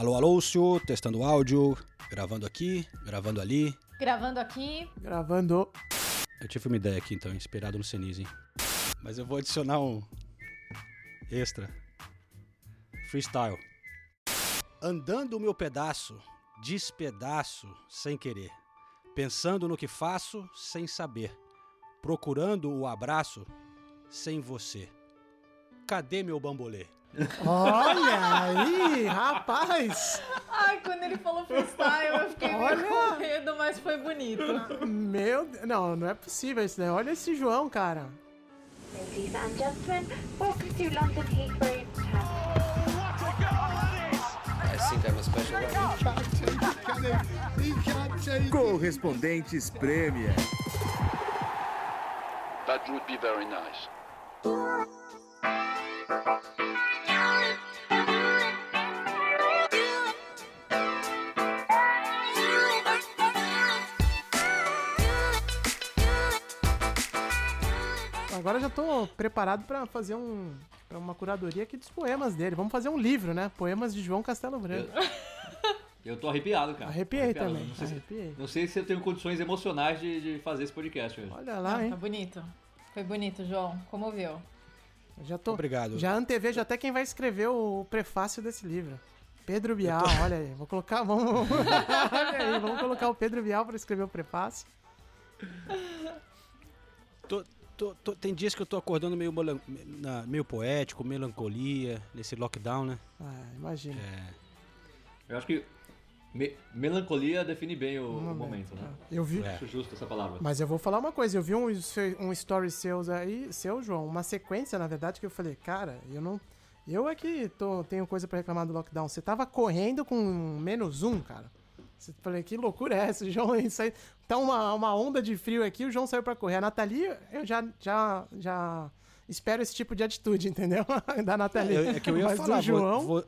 Alô, alô, senhor, testando o áudio, gravando aqui, gravando ali. Gravando aqui. Gravando. Eu tive uma ideia aqui então, inspirado no Senise. Mas eu vou adicionar um extra. Freestyle. Andando o meu pedaço, despedaço sem querer. Pensando no que faço sem saber. Procurando o abraço sem você. Cadê meu bambolê? Olha aí, rapaz! Ai, quando ele falou freestyle, eu fiquei meio Olha! com medo, mas foi bonito. Meu Deus, não, não é possível isso, né? Olha esse João, cara. Ladies and gentlemen, welcome to London Heathrow. Correspondentes Premier. That would be very nice. Agora eu já tô preparado pra fazer um pra uma curadoria aqui dos poemas dele. Vamos fazer um livro, né? Poemas de João Castelo Branco. Eu tô arrepiado, cara. Arrepiei Arrepiado. também, Não sei, se, arrepiei. não sei se eu tenho condições emocionais de, de fazer esse podcast hoje. Olha lá, Tá hein? bonito. Foi bonito, João. Comoveu. Já tô, Obrigado. Já antevejo até quem vai escrever o prefácio desse livro. Pedro Bial, olha aí. Vou colocar, vamos, aí, vamos colocar o Pedro Bial pra escrever o prefácio. Tô- tô- tô- tem dias que eu tô acordando meio, meio poético, melancolia, nesse lockdown, né? Ah, imagina. Eu acho que me- melancolia define bem o, o momento, né? Eu vi, É. Acho justo essa palavra. Mas eu vou falar uma coisa, eu vi um, um story seus aí, seu, João, uma sequência, na verdade, que eu falei, cara, eu não. Eu é que tô, tenho coisa pra reclamar do lockdown. Você tava correndo com menos um, cara. Você falei, que loucura é essa, João? Isso aí, tá uma, uma onda de frio aqui, o João saiu pra correr. A Nathalie, eu já, já, já espero esse tipo de atitude, entendeu? da Nathalie. É, é que eu ia Mas falar, João, vo- vo-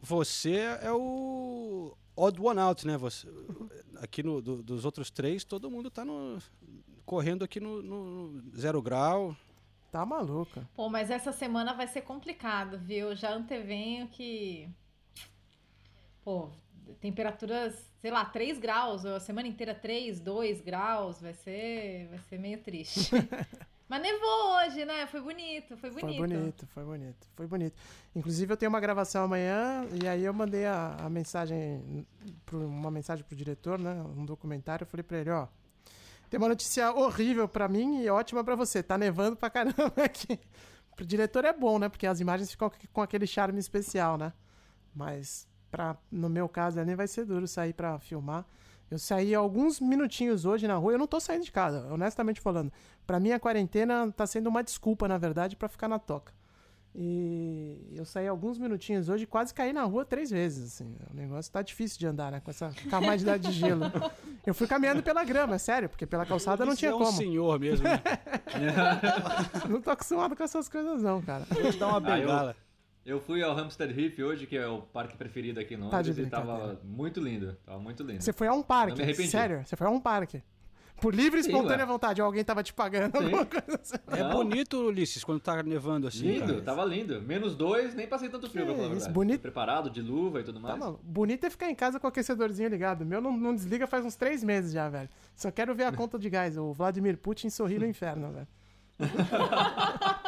você é o odd one out, né? Você, aqui no, do- dos outros três, todo mundo tá no, correndo aqui no, no zero grau. tá maluca. Pô, mas essa semana vai ser complicado, viu? Já antevenho que. Pô, temperaturas, sei lá, 3 graus, a semana inteira 3, 2 graus, vai ser, vai ser meio triste. mas nevou hoje, né? Foi bonito, foi bonito. Foi bonito, foi bonito, foi bonito. Inclusive eu tenho uma gravação amanhã e aí eu mandei a, a mensagem, pro, uma mensagem pro diretor, né? Um documentário, eu falei pra ele, ó. Tem uma notícia horrível pra mim e ótima pra você. Tá nevando pra caramba aqui. Pro diretor é bom, né? Porque as imagens ficam com aquele charme especial, né? Mas pra, no meu caso ali vai ser duro sair pra filmar. Eu saí alguns minutinhos hoje na rua, eu não tô saindo de casa, honestamente falando. Pra mim a quarentena tá sendo uma desculpa, na verdade, pra ficar na toca. E eu saí alguns minutinhos hoje e quase caí na rua três vezes, assim. O negócio tá difícil de andar, né? Com essa camadidade de gelo. Eu fui caminhando pela grama, é sério, porque pela calçada não tinha é um como. senhor mesmo, né? Não tô acostumado com essas coisas, não, cara. Vou te dar uma Ah, eu- bengala. Eu fui ao Hampstead Heath hoje, que é o parque preferido aqui no Tá de Londres, e tava muito lindo. Tava muito lindo. Você foi a um Não me parque, arrependi. sério? Você foi a um parque. Por livre e Sim, espontânea ué. vontade, alguém tava te pagando Sim. alguma coisa assim. É Não. bonito, Ulisses, quando tá nevando assim, Lindo, cara. tava lindo. Menos dois, nem passei tanto frio, Que pra falar isso, bonito. Preparado, de luva e tudo Tá, mais. mano. Bonito é ficar em casa com o aquecedorzinho ligado. Meu não, não desliga faz uns três meses já, velho. Só quero ver a conta de gás. O Vladimir Putin sorri no inferno, velho.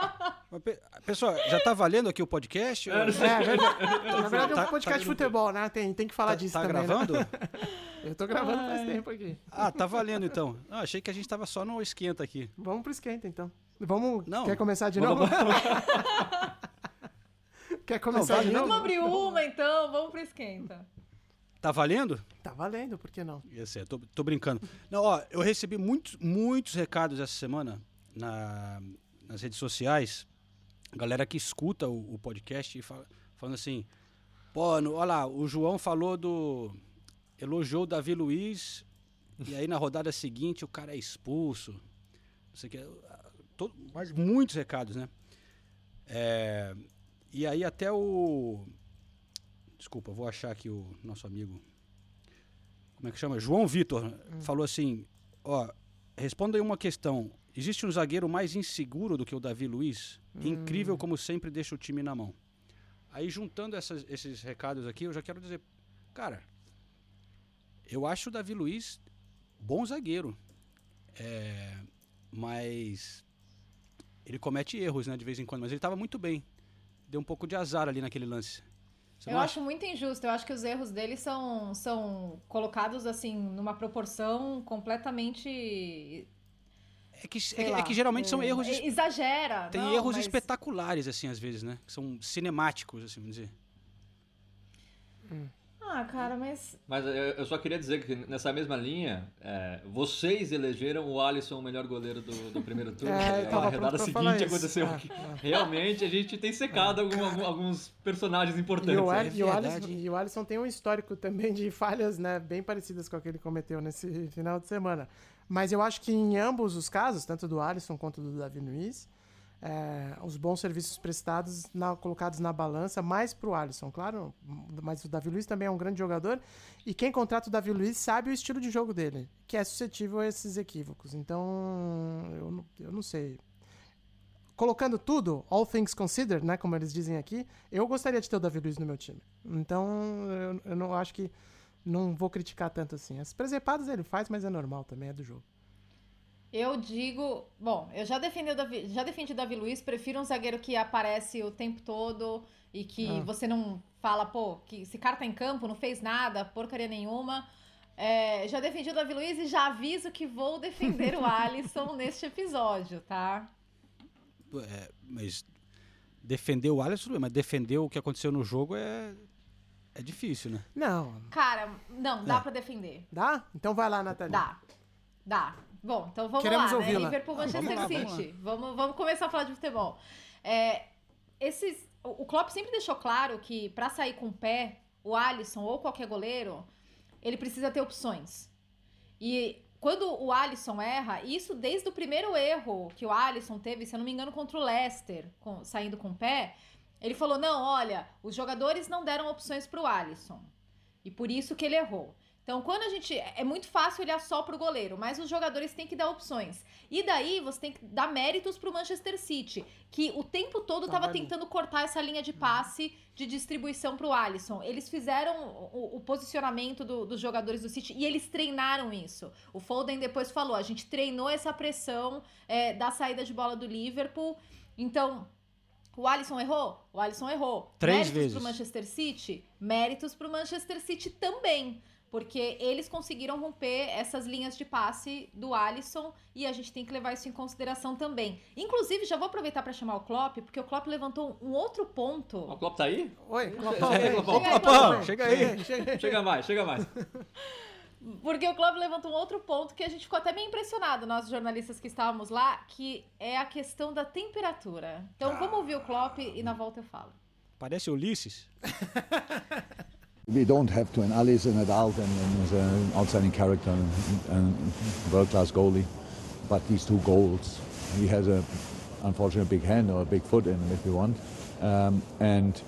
Pessoal, já tá valendo aqui o podcast? É, verdade. Na verdade é Tá- um podcast tá- de futebol, né? Tem, tem que falar Tá, disso tá também. né? gravando? Eu tô gravando faz tempo aqui. Ah, tá valendo então. Ah, achei que a gente tava só no esquenta aqui. Vamos pro esquenta, então. Vamos. Não. Quer começar de novo? Quer começar Não, de novo? Vamos abrir uma então, vamos pro esquenta. Tá valendo? Tá valendo, por que não? Ia ser, tô, tô brincando. Não, ó, eu recebi muitos, muitos recados essa semana na- nas redes sociais. Galera que escuta o, o podcast e fala- falando assim: pô, no, olha lá, o João falou do. elogiou o Davi Luiz e aí na rodada seguinte o cara é expulso. Não sei o que. to- Mas muitos recados, né? É, e aí até o. Desculpa, vou achar aqui o nosso amigo como é que chama? João Vitor falou assim: ó, responda aí uma questão. Existe um zagueiro mais inseguro do que o Davi Luiz? Incrível como sempre deixa o time na mão. Aí juntando essas- esses recados aqui, eu já quero dizer Cara, eu acho o Davi Luiz bom zagueiro. É, mas ele comete erros, né, de vez em quando. Mas ele estava muito bem. Deu um pouco de azar ali naquele lance. Você Eu acho muito injusto. Eu acho que os erros dele são, são colocados assim numa proporção completamente. É que, é, que- lá, é que geralmente são é, erros. é, Exagera. Tem não, erros mas- espetaculares, assim, às vezes, né? Que são cinemáticos, assim, vamos dizer. Ah, cara, mas. Mas eu só queria dizer que nessa mesma linha, é, vocês elegeram o Alisson o melhor goleiro do, do primeiro turno. É, e a redada seguinte aconteceu É, que é. realmente a gente tem secado algum- algum- alguns personagens E importantes. o, né? Al- e, o verdade. Alisson, e o Alisson tem um histórico também de falhas né, bem parecidas com a que ele cometeu nesse final de semana. Mas eu acho que em ambos os casos, tanto do Alisson quanto do Davi Luiz, é, os bons serviços prestados na- colocados na balança, mais pro Alisson, claro, mas o Davi Luiz também é um grande jogador. E quem contrata o Davi Luiz sabe o estilo de jogo dele, que é suscetível a esses equívocos. Então, eu, eu não sei colocando tudo, all things considered, né, como eles dizem aqui, eu gostaria de ter o Davi Luiz no meu time. Então, eu, eu não acho que não vou criticar tanto assim. As presepadas ele faz, mas é normal também, é do jogo. Eu digo, bom, eu já defendi o Davi, já defendi o Davi Luiz, prefiro um zagueiro que aparece o tempo todo e que Ah. você não fala, pô, que esse cara tá em campo, não fez nada, porcaria nenhuma. É, já defendi o Davi Luiz e já aviso que vou defender o Alisson neste episódio, tá? É, mas defender o Alisson, mas defender o que aconteceu no jogo é, é difícil, né? Não, Cara, não, dá É. pra defender. dá? Então vai lá, Nathalie. Dá. Dá. Bom, então vamos Queremos lá, né? Liverpool Manchester Vamos City. Vamos, vamos começar a falar de futebol. É, esses, o o Klopp sempre deixou claro que pra sair com o pé, o Alisson ou qualquer goleiro, ele precisa ter opções. E quando o Alisson erra, isso desde o primeiro erro que o Alisson teve, se eu não me engano, contra o Leicester, com- saindo com o pé, ele falou: não, olha, os jogadores não deram opções pro Alisson. E por isso que ele errou. Então, quando a gente. É muito fácil olhar só pro goleiro, mas os jogadores têm que dar opções. E daí você tem que dar méritos pro Manchester City, que o tempo todo tava Trabalhou. tentando cortar essa linha de passe de distribuição pro Alisson. Eles fizeram o, o posicionamento do- dos jogadores do City e eles treinaram isso. O Foden depois falou: a gente treinou essa pressão é, da saída de bola do Liverpool. Então, o Alisson errou? O Alisson errou. Três méritos vezes. pro Manchester City? Méritos pro Manchester City também. Porque eles conseguiram romper essas linhas de passe do Alisson e a gente tem que levar isso em consideração também. Inclusive, já vou aproveitar para chamar o Klopp, porque o Klopp levantou um outro ponto. O Klopp tá aí? Oi, Klopp. Chega aí, Klopp. Chega aí, Klopp. chega. Chega mais, chega mais. Porque o Klopp levantou um outro ponto que a gente ficou até meio impressionado, nós jornalistas que estávamos lá, que é a questão da temperatura. Então vamos ouvir o Klopp e na volta eu falo. Parece Ulisses. We don't have to, and Ali is an adult and, and is an outstanding character and, and world-class goalie. But these two goals, he has a unfortunately big hand or a big foot in him if you want. Um, and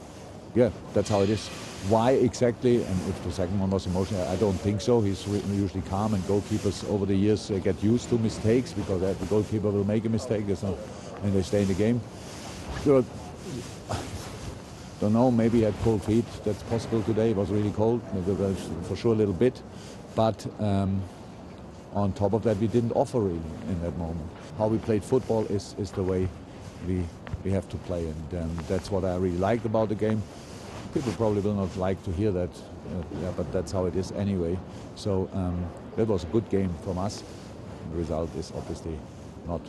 yeah, that's how it is. Why exactly, and if the second one was emotional, I don't think so. He's usually calm, and goalkeepers over the years uh, get used to mistakes because uh, the goalkeeper will make a mistake, there's no, and they stay in the game. Sure, don't know, maybe he had cold feet. That's possible today. It was really cold, for sure a little bit. But um, on top of that, we didn't offer really in that moment. How we played football is, is the way we, we have to play, and um, that's what I really liked about the game. People probably will not like to hear that, uh, yeah, but that's how it is anyway. So um, that was a good game from us. The result is obviously not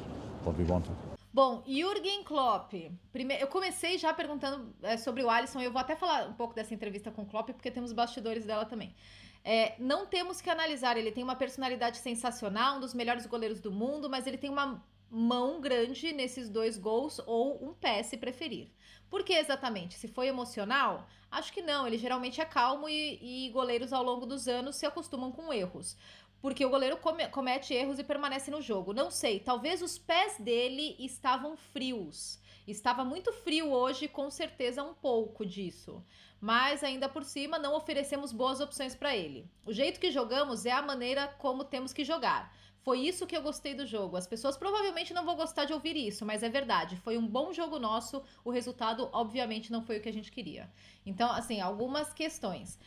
what we wanted. Bom, Jürgen Klopp. Prime... Eu comecei já perguntando é, sobre o Alisson. Eu vou até falar um pouco dessa entrevista com o Klopp, porque temos bastidores dela também. É, não temos que analisar. Ele tem uma personalidade sensacional, um dos melhores goleiros do mundo, mas ele tem uma mão grande nesses dois gols ou um pé, se preferir. Por que exatamente? Se foi emocional? Acho que não. Ele geralmente é calmo e, e goleiros ao longo dos anos se acostumam com erros porque o goleiro come- comete erros e permanece no jogo. Não sei, talvez os pés dele estavam frios. Estava muito frio hoje, com certeza um pouco disso. Mas ainda por cima não oferecemos boas opções para ele. O jeito que jogamos é a maneira como temos que jogar. Foi isso que eu gostei do jogo. As pessoas provavelmente não vão gostar de ouvir isso, mas é verdade. Foi um bom jogo nosso. O resultado, obviamente, não foi o que a gente queria. Então, assim, algumas questões.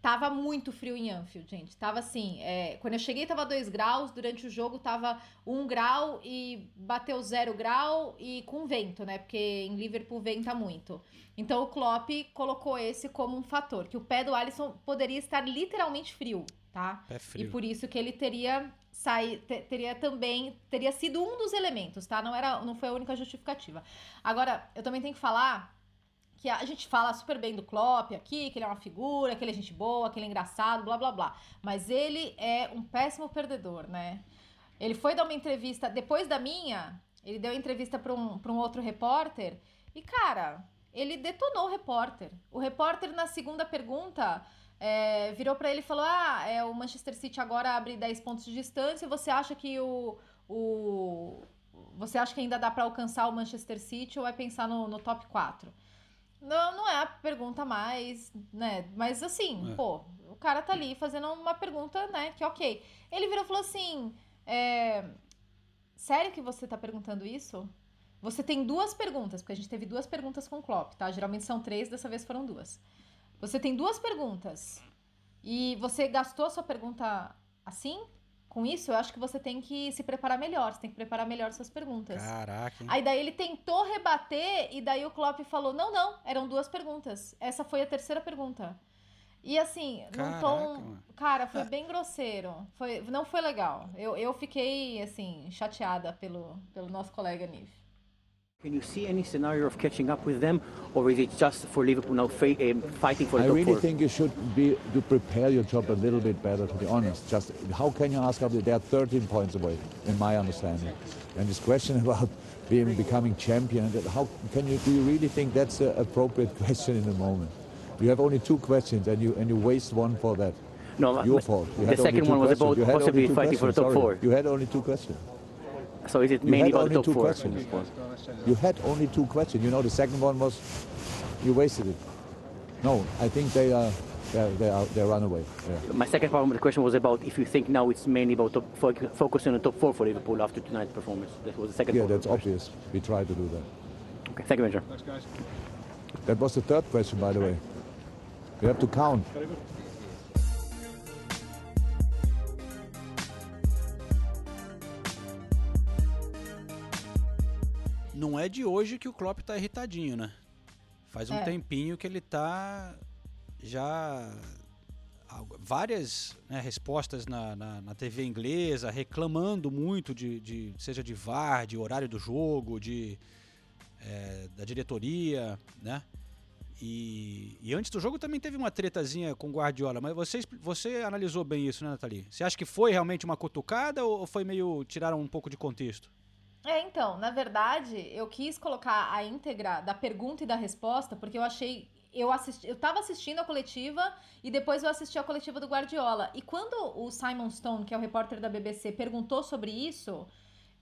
Tava muito frio em Anfield, gente. Tava assim, é, quando eu cheguei tava 2 graus, durante o jogo tava 1 um grau e bateu 0 grau e com vento, né? Porque em Liverpool venta muito. Então o Klopp colocou esse como um fator, que o pé do Alisson poderia estar literalmente frio, tá? Frio. E por isso que ele teria sair, te- teria também teria sido um dos elementos, tá? Não era, não foi a única justificativa. Agora, eu também tenho que falar que a gente fala super bem do Klopp aqui, que ele é uma figura, que ele é gente boa, que ele é engraçado, blá blá blá. Mas ele é um péssimo perdedor, né? Ele foi dar uma entrevista depois da minha, ele deu entrevista para um, pra um outro repórter e, cara, ele detonou o repórter. O repórter, na segunda pergunta, é, virou para ele e falou: Ah, é, o Manchester City agora abre 10 pontos de distância. Você acha que o. o você acha que ainda dá para alcançar o Manchester City ou vai pensar no, no top 4? Não, não é a pergunta mais, né? Mas assim, É. pô, o cara tá ali fazendo uma pergunta, né? Que ok. Ele virou e falou assim: é, Sério que você tá perguntando isso? Você tem duas perguntas, porque a gente teve duas perguntas com o Klopp, tá? Geralmente são três, dessa vez foram duas. Você tem duas perguntas e você gastou a sua pergunta assim? Com isso, eu acho que você tem que se preparar melhor, você tem que preparar melhor suas perguntas. Caraca, hein? Aí daí ele tentou rebater e daí o Klopp falou: "Não, não, eram duas perguntas. Essa foi a terceira pergunta". E assim, num Caraca, tom, mano. cara, foi bem grosseiro. Foi, não foi legal. Eu, eu fiquei assim chateada pelo pelo nosso colega Nive. Can you see any scenario of catching up with them, or is it just for Liverpool now fa- um, fighting for the I top really four? think you should be to prepare your job a little bit better. To be honest, just how can you ask? They are 13 points away, in my understanding. And this question about being becoming champion, how can you do you really think that's an appropriate question in the moment? You have only two questions, and you and you waste one for that. No, Your fault. You the second one was questions. about You had only possibly fighting for the top sorry. four. You had only two questions. So is it mainly had about the top two four? questions. You had only two questions. You know, the second one was you wasted it. No, I think they are they they are they run away. Yeah. My second part of the question was about if you think now it's mainly about top, fo- focusing on the top four for Liverpool after tonight's performance. That was the second Yeah, part. that's obvious. We try to do that. Okay, thank you, Manager. That was the third question, by the way. You have to count. Não é de hoje que o Klopp tá irritadinho, né? Faz um É. tempinho que ele tá já algo- várias né, respostas na, na, na TV inglesa reclamando muito de, de- seja de VAR, de horário do jogo, de é, da diretoria, né? E, e antes do jogo também teve uma tretazinha com o Guardiola, mas você, você analisou bem isso, né, Nathalie? Você acha que foi realmente uma cutucada ou foi meio. tiraram um pouco de contexto? É, então, na verdade, eu quis colocar a íntegra da pergunta e da resposta, porque eu achei. Eu, assisti, eu tava assistindo a coletiva e depois eu assisti a coletiva do Guardiola. E quando o Simon Stone, que é o repórter da BBC, perguntou sobre isso,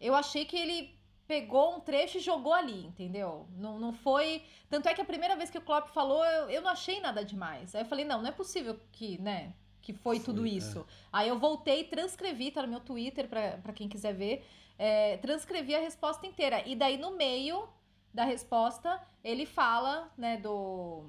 eu achei que ele pegou um trecho e jogou ali, entendeu? Não, não foi. Tanto é que a primeira vez que o Klopp falou, eu, eu não achei nada demais. Aí eu falei, não, não é possível que, né? Que foi, tudo Foi, isso. Aí eu voltei, transcrevi, tá no meu Twitter, pra quem quiser ver é, transcrevi a resposta inteira. E daí, no meio da resposta, ele fala, né, do.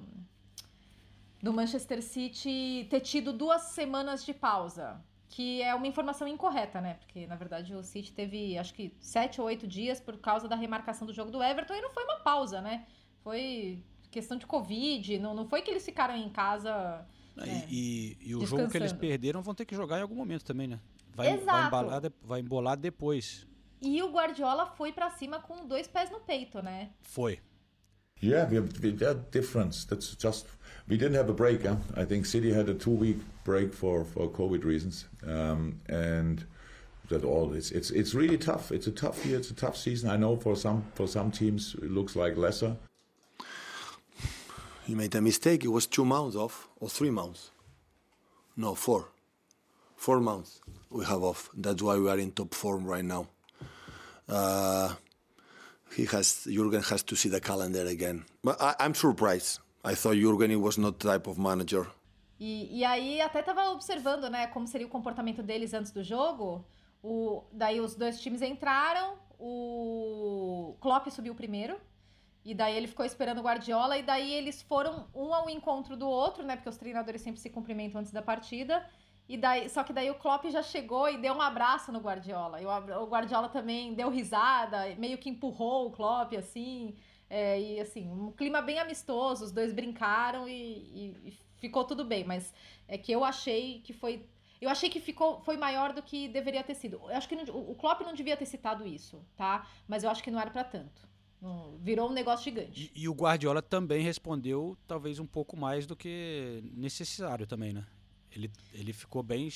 Do Manchester City ter tido duas semanas de pausa. Que é uma informação incorreta, né? Porque, na verdade, o City teve, acho que, sete ou oito dias por causa da remarcação do jogo do Everton. E não foi uma pausa, né? Foi questão de Covid. Não, não foi que eles ficaram em casa. E- É. E, e o jogo que eles perderam vão ter que jogar em algum momento também, né? Vai, vai, Exato. embalar, de- vai embolar depois. E o Guardiola foi pra cima com dois pés no peito, né? Foi. Yeah, we have, we, are difference. That's just we didn't have a break. Huh? I think City had a two-week break for, for COVID reasons, um, and that all. It's it's it's really tough. It's a tough year. It's a tough season. I know for some for some teams it looks like lesser. You made a mistake. It was two months off or three months. No, four. Four months we have off. That's why we are in top form right now. Uh, he has Jurgen has to see the calendar again. But I, I'm surprised. I thought Jurgen was not the type of manager. E, e aí até tava observando, né, como seria o comportamento deles antes do jogo. O, daí os dois times entraram, o Klopp subiu primeiro. E daí ele ficou esperando o Guardiola e daí eles foram um ao encontro do outro, né? Porque os treinadores sempre se cumprimentam antes da partida. E daí, só que daí o Klopp já chegou e deu um abraço no Guardiola. E o, Guardiola também deu risada, meio que empurrou o Klopp assim. É, e assim, um clima bem amistoso, os dois brincaram e, e, e ficou tudo bem. Mas é que eu achei que foi eu achei que ficou, foi maior do que deveria ter sido. Eu acho que não, o Klopp não devia ter citado isso, tá? Mas eu acho que não era para tanto. Não, virou um negócio gigante. E, e, o Guardiola também respondeu, talvez um pouco mais do que necessário também, né? Ele, ele ficou bem.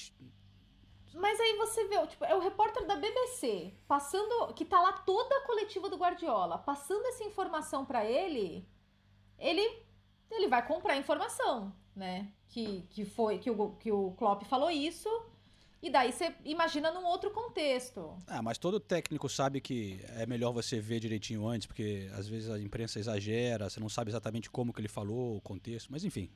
Mas aí você vê, tipo, é o repórter da BBC passando, que tá lá toda a coletiva do Guardiola, passando essa informação para ele, ele ele vai comprar informação, né? Que, que foi que o, que o Klopp falou isso. E daí você imagina num outro contexto. Ah, mas todo técnico sabe que é melhor você ver direitinho antes, porque às vezes a imprensa exagera, você não sabe exatamente como que ele falou, o contexto, mas enfim.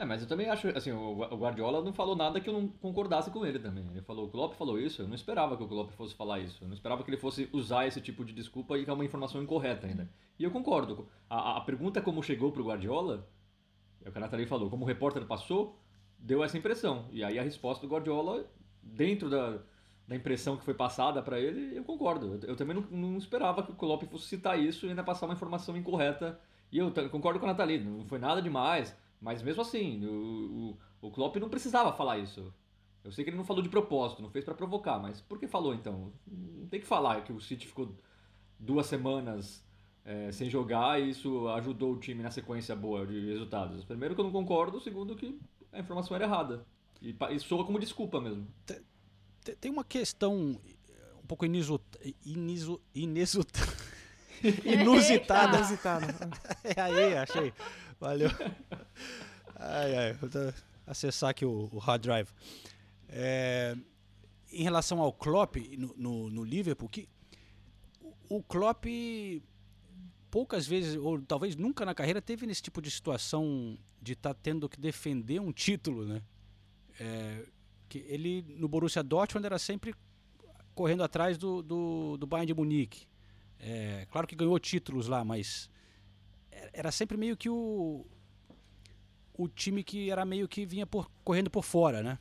É, mas eu também acho, assim, o Guardiola não falou nada que eu não concordasse com ele também. Ele falou, o Klopp falou isso, eu não esperava que o Klopp fosse falar isso. Eu não esperava que ele fosse usar esse tipo de desculpa e que é uma informação incorreta ainda. E eu concordo. A, a pergunta como chegou pro Guardiola, o que a Nathalie falou, como o repórter passou, deu essa impressão. E aí a resposta do Guardiola, dentro da, da impressão que foi passada para ele, eu concordo. Eu, eu também não, não, esperava que o Klopp fosse citar isso e ainda passar uma informação incorreta. E eu concordo com a Nathalie, não foi nada demais. Mas mesmo assim, o, o, o Klopp não precisava falar isso. Eu sei que ele não falou de propósito, não fez para provocar, mas por que falou então? Não tem que falar que o City ficou duas semanas é, sem jogar e isso ajudou o time na sequência boa de resultados. Primeiro que eu não concordo, segundo que a informação era errada. E, e soa como desculpa mesmo. Tem uma questão um pouco inusut, inusut, inusut, inusitada. inusitada. é aí, achei. Valeu. Ai, ai, vou acessar aqui o, o hard drive. É, em relação ao Klopp no, no, no Liverpool, que o, Klopp poucas vezes, ou talvez nunca na carreira, teve nesse tipo de situação de estar tá tendo que defender um título, né? É, que ele no Borussia Dortmund era sempre correndo atrás do, do, do Bayern de Munique. É, claro que ganhou títulos lá, mas era sempre meio que o o time que era meio que vinha por, correndo por fora, né?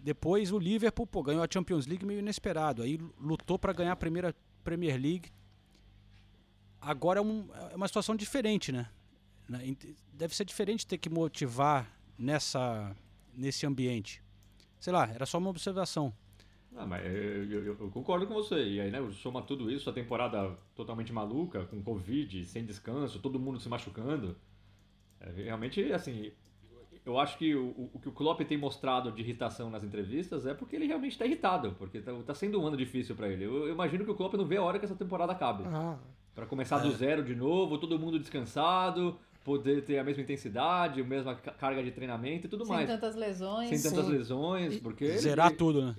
Depois o Liverpool pô, ganhou a Champions League meio inesperado, aí lutou para ganhar a primeira Premier League. Agora é, um, é uma situação diferente, né? Deve ser diferente ter que motivar nessa nesse ambiente. Sei lá, era só uma observação. Ah, mas eu, eu, eu, concordo com você. E aí, né, soma tudo isso, a temporada totalmente maluca, com Covid, sem descanso, todo mundo se machucando. É, realmente, assim, eu acho que o, o que o Klopp tem mostrado de irritação nas entrevistas é porque ele realmente está irritado, porque está tá sendo um ano difícil para ele. Eu, eu, imagino que o Klopp não vê a hora que essa temporada acabe. Ah. Para começar é. do zero de novo, todo mundo descansado, poder ter a mesma intensidade, a mesma carga de treinamento e tudo Sem mais. Sem tantas lesões. Sem tantas Sim. lesões, porque... Zerar ele, tudo, né?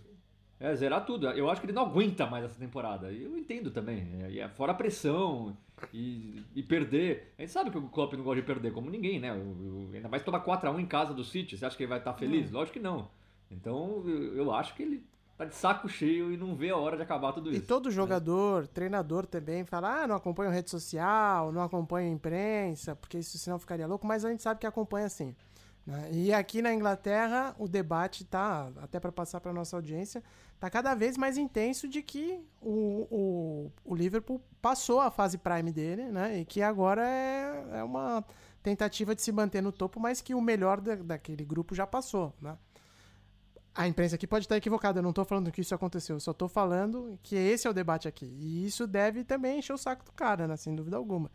É, zerar tudo. Eu acho que ele não aguenta mais essa temporada. E eu entendo também. É, é, fora a pressão e, e perder. A gente sabe que o Klopp não gosta de perder, como ninguém, né? Eu, ainda mais tomar 4x1 em casa do City. Você acha que ele vai estar feliz? Hum. Lógico que não. Então eu, eu, acho que ele tá de saco cheio e não vê a hora de acabar tudo isso. E todo jogador, treinador também, fala: ah, não acompanho rede social, não acompanho imprensa, porque isso senão ficaria louco. Mas a gente sabe que acompanha sim. Né? E aqui na Inglaterra, o debate tá, até para passar para nossa audiência, tá cada vez mais intenso de que o, o, o Liverpool passou a fase prime dele, né? E que agora é, é uma tentativa de se manter no topo, mas que o melhor da, daquele grupo já passou, né? A imprensa aqui pode estar equivocada, eu não estou falando que isso aconteceu, eu só estou falando que esse é o debate aqui. E isso deve também encher o saco do cara, né? Sem dúvida alguma.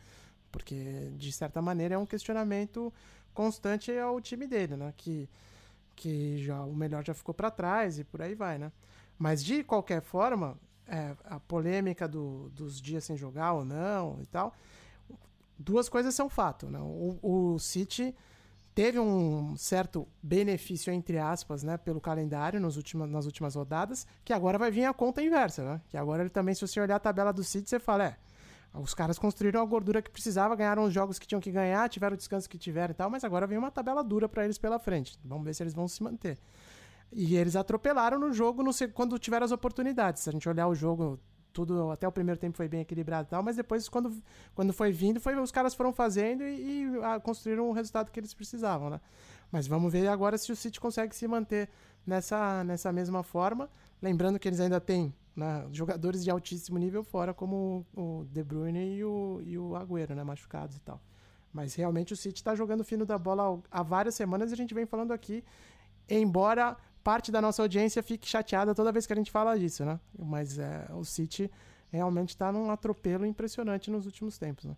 Porque, de certa maneira, é um questionamento constante ao time dele, né? Que, que já o melhor já ficou para trás e por aí vai, né? Mas de qualquer forma, é, a polêmica do, dos dias sem jogar ou não e tal, duas coisas são fato. Né? O, o City teve um certo benefício, entre aspas, né, pelo calendário nos últimos, nas últimas rodadas, que agora vai vir a conta inversa. Né? Que agora ele também, se você olhar a tabela do City, você fala, é. Os caras construíram a gordura que precisava, ganharam os jogos que tinham que ganhar, tiveram o descanso que tiveram e tal, mas agora vem uma tabela dura para eles pela frente. Vamos ver se eles vão se manter. E eles atropelaram no jogo no, quando tiveram as oportunidades. Se a gente olhar o jogo tudo até o primeiro tempo foi bem equilibrado e tal, mas depois quando, quando foi vindo, foi os caras foram fazendo e, e ah, construíram o resultado que eles precisavam, né? Mas vamos ver agora se o City consegue se manter nessa, nessa mesma forma, lembrando que eles ainda têm né, jogadores de altíssimo nível fora, como o De Bruyne e o, e o Agüero, né, machucados e tal. Mas realmente o City está jogando fino da bola há várias semanas e a gente vem falando aqui, embora parte da nossa audiência fique chateada toda vez que a gente fala disso, né? Mas é, o City realmente está num atropelo impressionante nos últimos tempos, né?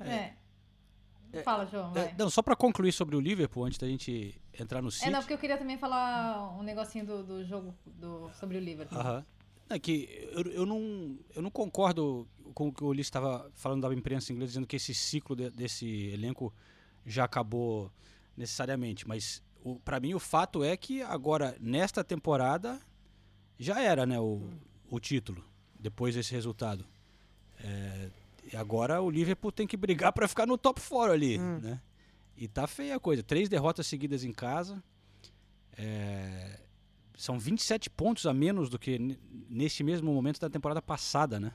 É. Fala, João. É, vai. não, só para concluir sobre o Liverpool, antes da gente entrar no City. É, não, porque eu queria também falar um negocinho do, do jogo do, sobre o Liverpool. Aham. É que eu, eu, não, eu não concordo com o que o Ulisses estava falando da imprensa inglesa, dizendo que esse ciclo de- desse elenco já acabou necessariamente. Mas para mim o fato é que agora, nesta temporada, já era né, o, o título, depois desse resultado. É, e agora o Liverpool tem que brigar para ficar no top 4 ali. Né? E tá feia a coisa. Três derrotas seguidas em casa. É, são 27 pontos a menos do que nesse mesmo momento da temporada passada, né?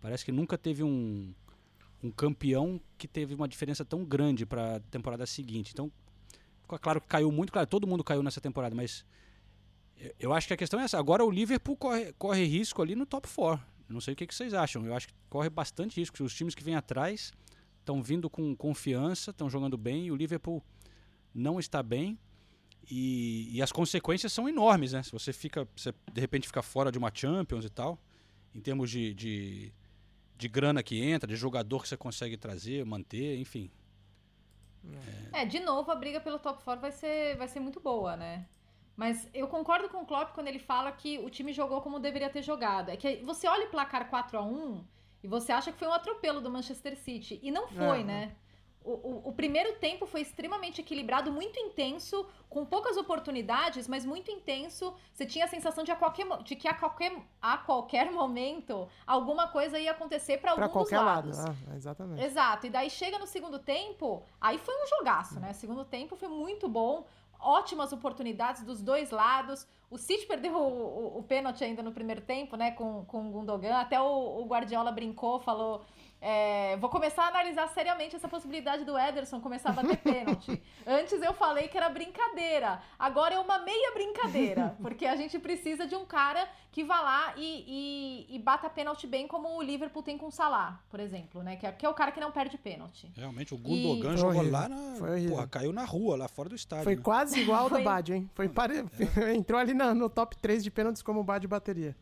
Parece que nunca teve um, um campeão que teve uma diferença tão grande para a temporada seguinte. Então, claro que caiu muito, claro, todo mundo caiu nessa temporada, mas eu, acho que a questão é essa. Agora o Liverpool corre, corre risco ali no top 4. Não sei o que, que vocês acham. Eu acho que corre bastante risco. Os times que vêm atrás estão vindo com confiança, estão jogando bem, e o Liverpool não está bem. E, e as consequências são enormes, né? Se você fica, você de repente fica fora de uma Champions e tal, em termos de, de, de grana que entra, de jogador que você consegue trazer, manter, enfim. É, de novo, a briga pelo top 4 vai ser, vai ser muito boa, né? Mas eu concordo com o Klopp quando ele fala que o time jogou como deveria ter jogado. É que você olha o placar 4 a 1 e você acha que foi um atropelo do Manchester City. E não foi, É, né? O, o, o primeiro tempo foi extremamente equilibrado, muito intenso, com poucas oportunidades, mas muito intenso. Você tinha a sensação de, a qualquer, de que a qualquer, a qualquer momento alguma coisa ia acontecer para algum Pra dos qualquer lado, lados. ah, exatamente. Exato, e daí chega no segundo tempo, aí foi um jogaço, né? Segundo tempo foi muito bom, ótimas oportunidades dos dois lados. O City perdeu o, o- o pênalti ainda no primeiro tempo, né? Com, com o Gundogan. Até o, o Guardiola brincou, falou. É, vou começar a analisar seriamente essa possibilidade do Ederson começar a bater pênalti. Antes eu falei que era brincadeira, agora é uma meia brincadeira, porque a gente precisa de um cara que vá lá e, e, e bata pênalti bem, como o Liverpool tem com o Salah, por exemplo, né? Que é, que é o cara que não perde pênalti. Realmente, o Gundogan Foi jogou horrível, lá na. Porra, caiu na rua, lá fora do estádio. Foi né? quase igual ao do Foi- Badio, hein? Foi pare... Entrou ali na- no top 3 de pênaltis como o Badio bateria.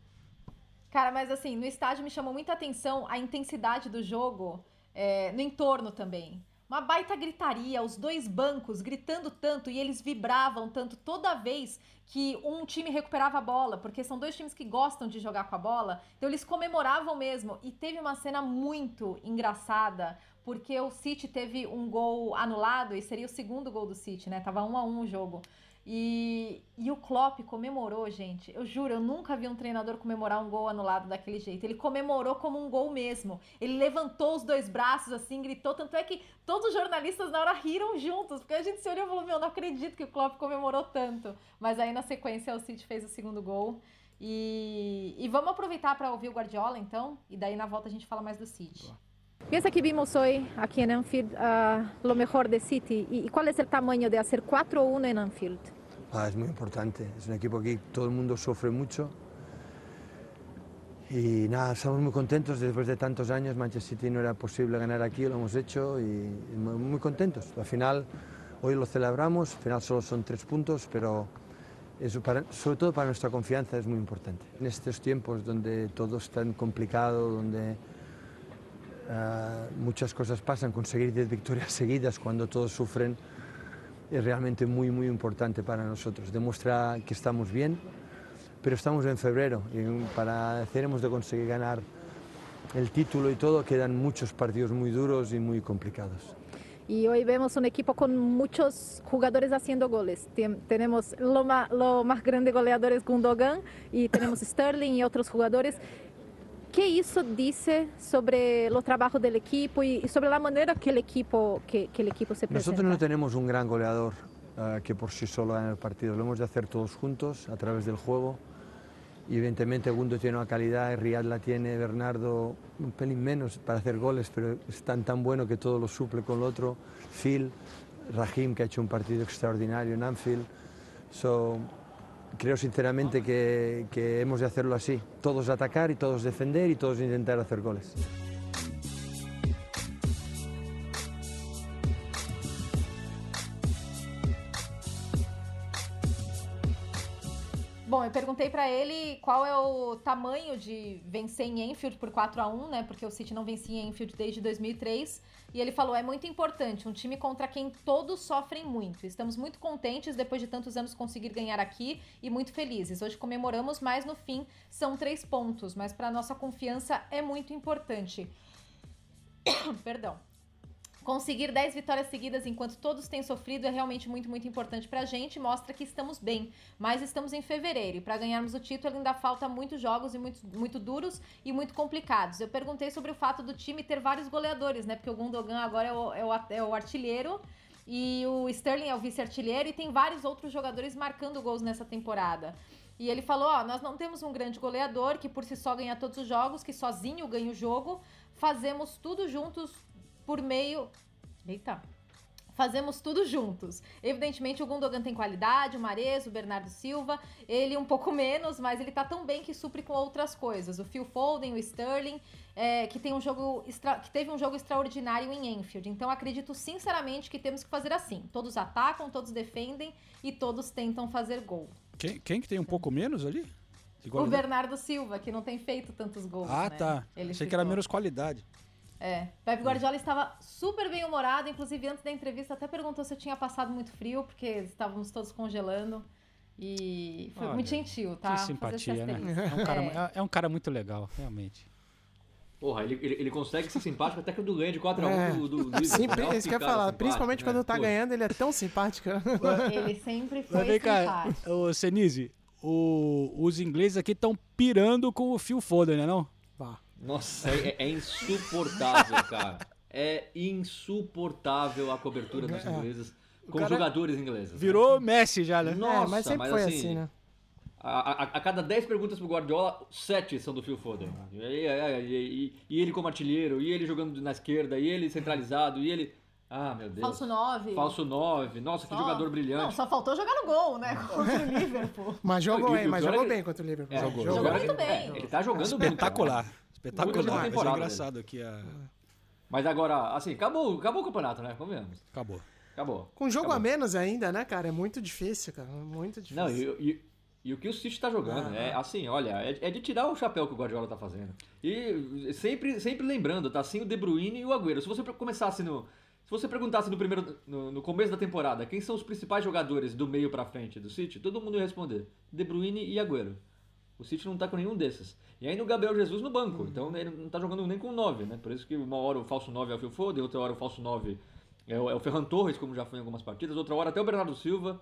Cara, mas assim, no estádio me chamou muita atenção a intensidade do jogo, é, no entorno também. Uma baita gritaria, os dois bancos gritando tanto e eles vibravam tanto toda vez que um time recuperava a bola, porque são dois times que gostam de jogar com a bola, então eles comemoravam mesmo. E teve uma cena muito engraçada, porque o City teve um gol anulado e seria o segundo gol do City, né? Tava um a um o jogo. E, e o Klopp comemorou, gente. Eu juro, eu nunca vi um treinador comemorar um gol anulado daquele jeito. Ele comemorou como um gol mesmo. Ele levantou os dois braços assim, gritou. Tanto é que todos os jornalistas na hora riram juntos, porque a gente se olhou e falou: Meu, não acredito que o Klopp comemorou tanto. Mas aí na sequência o City fez o segundo gol. E, e vamos aproveitar para ouvir o Guardiola então. E daí na volta a gente fala mais do City. Piensa que vimos hoy aquí en Anfield ah, lo mejor de City y, cuál es el tamaño de hacer 4-1 en Anfield. Ah, es muy importante. Es un equipo que todo el mundo sufre mucho. Y nada, estamos muy contentos. Después de tantos años, Manchester City no era posible ganar aquí, lo hemos hecho y muy contentos. Al final, hoy lo celebramos. Al final solo son tres puntos, pero eso para- sobre todo para nuestra confianza es muy importante. En estos tiempos donde todo es tan complicado, donde ah, muchas cosas pasan, conseguir 10 victorias seguidas cuando todos sufren es realmente muy, muy importante para nosotros. Demuestra que estamos bien, pero estamos en febrero y para hacer hemos de conseguir ganar el título y todo quedan muchos partidos muy duros y muy complicados. Y hoy vemos un equipo con muchos jugadores haciendo goles. Tenemos lo, lo más grande goleador es Gundogan y tenemos Sterling y otros jugadores. ¿Qué eso dice sobre los trabajos del equipo y, sobre la manera que el equipo, que, que el equipo se presenta? Nosotros no tenemos un gran goleador ah, que por sí solo gane el partido, lo hemos de hacer todos juntos a través del juego y evidentemente Gundo tiene una calidad, Riyad la tiene, Bernardo un pelín menos para hacer goles, pero es tan tan bueno que todo lo suple con el otro, Phil, Rahim que ha hecho un partido extraordinario en Anfield. So, creo sinceramente que, que hemos de hacerlo así, todos atacar y todos defender y todos intentar hacer goles. Bom, eu perguntei pra ele qual é o tamanho de vencer em Enfield por 4 a 1 né? Porque o City não vencia em Enfield desde 2003. E ele falou: é muito importante, um time contra quem todos sofrem muito. Estamos muito contentes depois de tantos anos conseguir ganhar aqui e muito felizes. Hoje comemoramos, mas no fim são três pontos. Mas para nossa confiança é muito importante. Perdão. Conseguir 10 vitórias seguidas enquanto todos têm sofrido é realmente muito, muito importante pra gente. Mostra que estamos bem, mas estamos em fevereiro e para ganharmos o título ainda falta muitos jogos e muito, muito duros e muito complicados. Eu perguntei sobre o fato do time ter vários goleadores, né? Porque o Gundogan agora é o, é o, é o artilheiro e o Sterling é o vice-artilheiro e tem vários outros jogadores marcando gols nessa temporada. E ele falou: Ó, nós não temos um grande goleador que por si só ganha todos os jogos, que sozinho ganha o jogo. Fazemos tudo juntos por meio. Eita! Fazemos tudo juntos. Evidentemente, o Gundogan tem qualidade, o Mares, o Bernardo Silva. Ele um pouco menos, mas ele tá tão bem que supre com outras coisas. O Phil Foden, o Sterling, é, que, tem um jogo extra... que teve um jogo extraordinário em Enfield. Então, acredito sinceramente que temos que fazer assim. Todos atacam, todos defendem e todos tentam fazer gol. Quem, quem que tem um pouco menos ali? O Bernardo Silva, que não tem feito tantos gols. Ah, né? tá. Ele Achei que ficou. era menos qualidade. É. Pepe Guardiola estava super bem humorado, inclusive antes da entrevista até perguntou se eu tinha passado muito frio, porque estávamos todos congelando. E foi Olha, muito gentil, tá? Que simpatia, né? É um, cara, É. é- é um cara muito legal, realmente. Porra, ele, ele, ele consegue ser simpático até que o do ganha de 4x1 É. do, do é isso que eu ia falar. simpático, Principalmente né? quando tá Pô, ganhando, ele é tão simpático. Ele sempre foi Mas vem cá, simpático. ô Senise, o- os ingleses aqui estão pirando com o Phil Foden, né não? Nossa, é, é insuportável, cara. É insuportável a cobertura dos É. ingleses O com jogadores ingleses. Virou Messi já, né? Nossa, É, mas sempre foi assim, né? A, a- a cada 10 perguntas pro Guardiola, 7 são do Phil Foden. E, e- e- e- ele como artilheiro, e ele jogando na esquerda, e ele centralizado, e ele. Ah, meu Deus. Falso 9. Falso 9. Nossa, que jogador brilhante. Não, só faltou jogar no gol, né? Contra o Liverpool. Mas jogou, e- hein? e o Mas é jogou que- bem contra o Liverpool. É, jogou. jogou jogou. muito bem. É, ele tá jogando muito, Espetacular. cara. Espetacular. Mas é temporada engraçado aqui a... Mas agora, assim, acabou, acabou o campeonato, né? Convenhamos. Acabou. Acabou. Com jogo Acabou. a menos ainda, né, cara? É muito difícil, cara. Muito difícil. Não, e, e- e o que o City tá jogando, Ah, é assim, olha, é, é de tirar o chapéu que o Guardiola tá fazendo. E sempre, sempre lembrando, tá assim o De Bruyne e o Agüero. Se você começasse no. Se você perguntasse no primeiro. No, no começo da temporada, quem são os principais jogadores do meio pra frente do City, todo mundo ia responder. De Bruyne e Agüero. O City não tá com nenhum desses. E ainda o Gabriel Jesus no banco. Então ele não tá jogando nem com 9, né? Por isso que uma hora o falso 9 é o Phil Foden, outra hora o falso 9 é o, é o Ferran Torres, como já foi em algumas partidas, outra hora até o Bernardo Silva.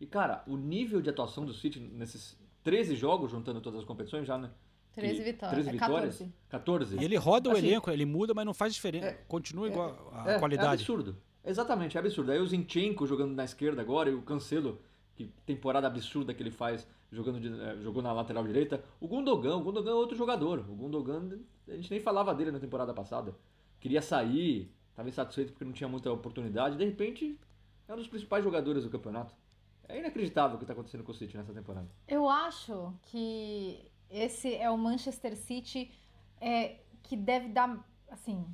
E, cara, o nível de atuação do City nesses 13 jogos, juntando todas as competições já, né? 13 Que- vitórias. 13 É, vitórias? 14. 14. E ele roda o Assim, elenco, ele muda, mas não faz diferença. Continua igual a é, É qualidade. absurdo. Exatamente, é absurdo. Aí o Zinchenko jogando na esquerda agora e o Cancelo, que temporada absurda que ele faz jogando de, eh, jogou na lateral direita. O Gundogan, o Gundogan é outro jogador. O Gundogan, a gente nem falava dele na temporada passada. Queria sair, estava insatisfeito porque não tinha muita oportunidade. De repente, é um dos principais jogadores do campeonato. É inacreditável o que está acontecendo com o City nessa temporada. Eu acho que esse é o Manchester City é, que deve dar, assim,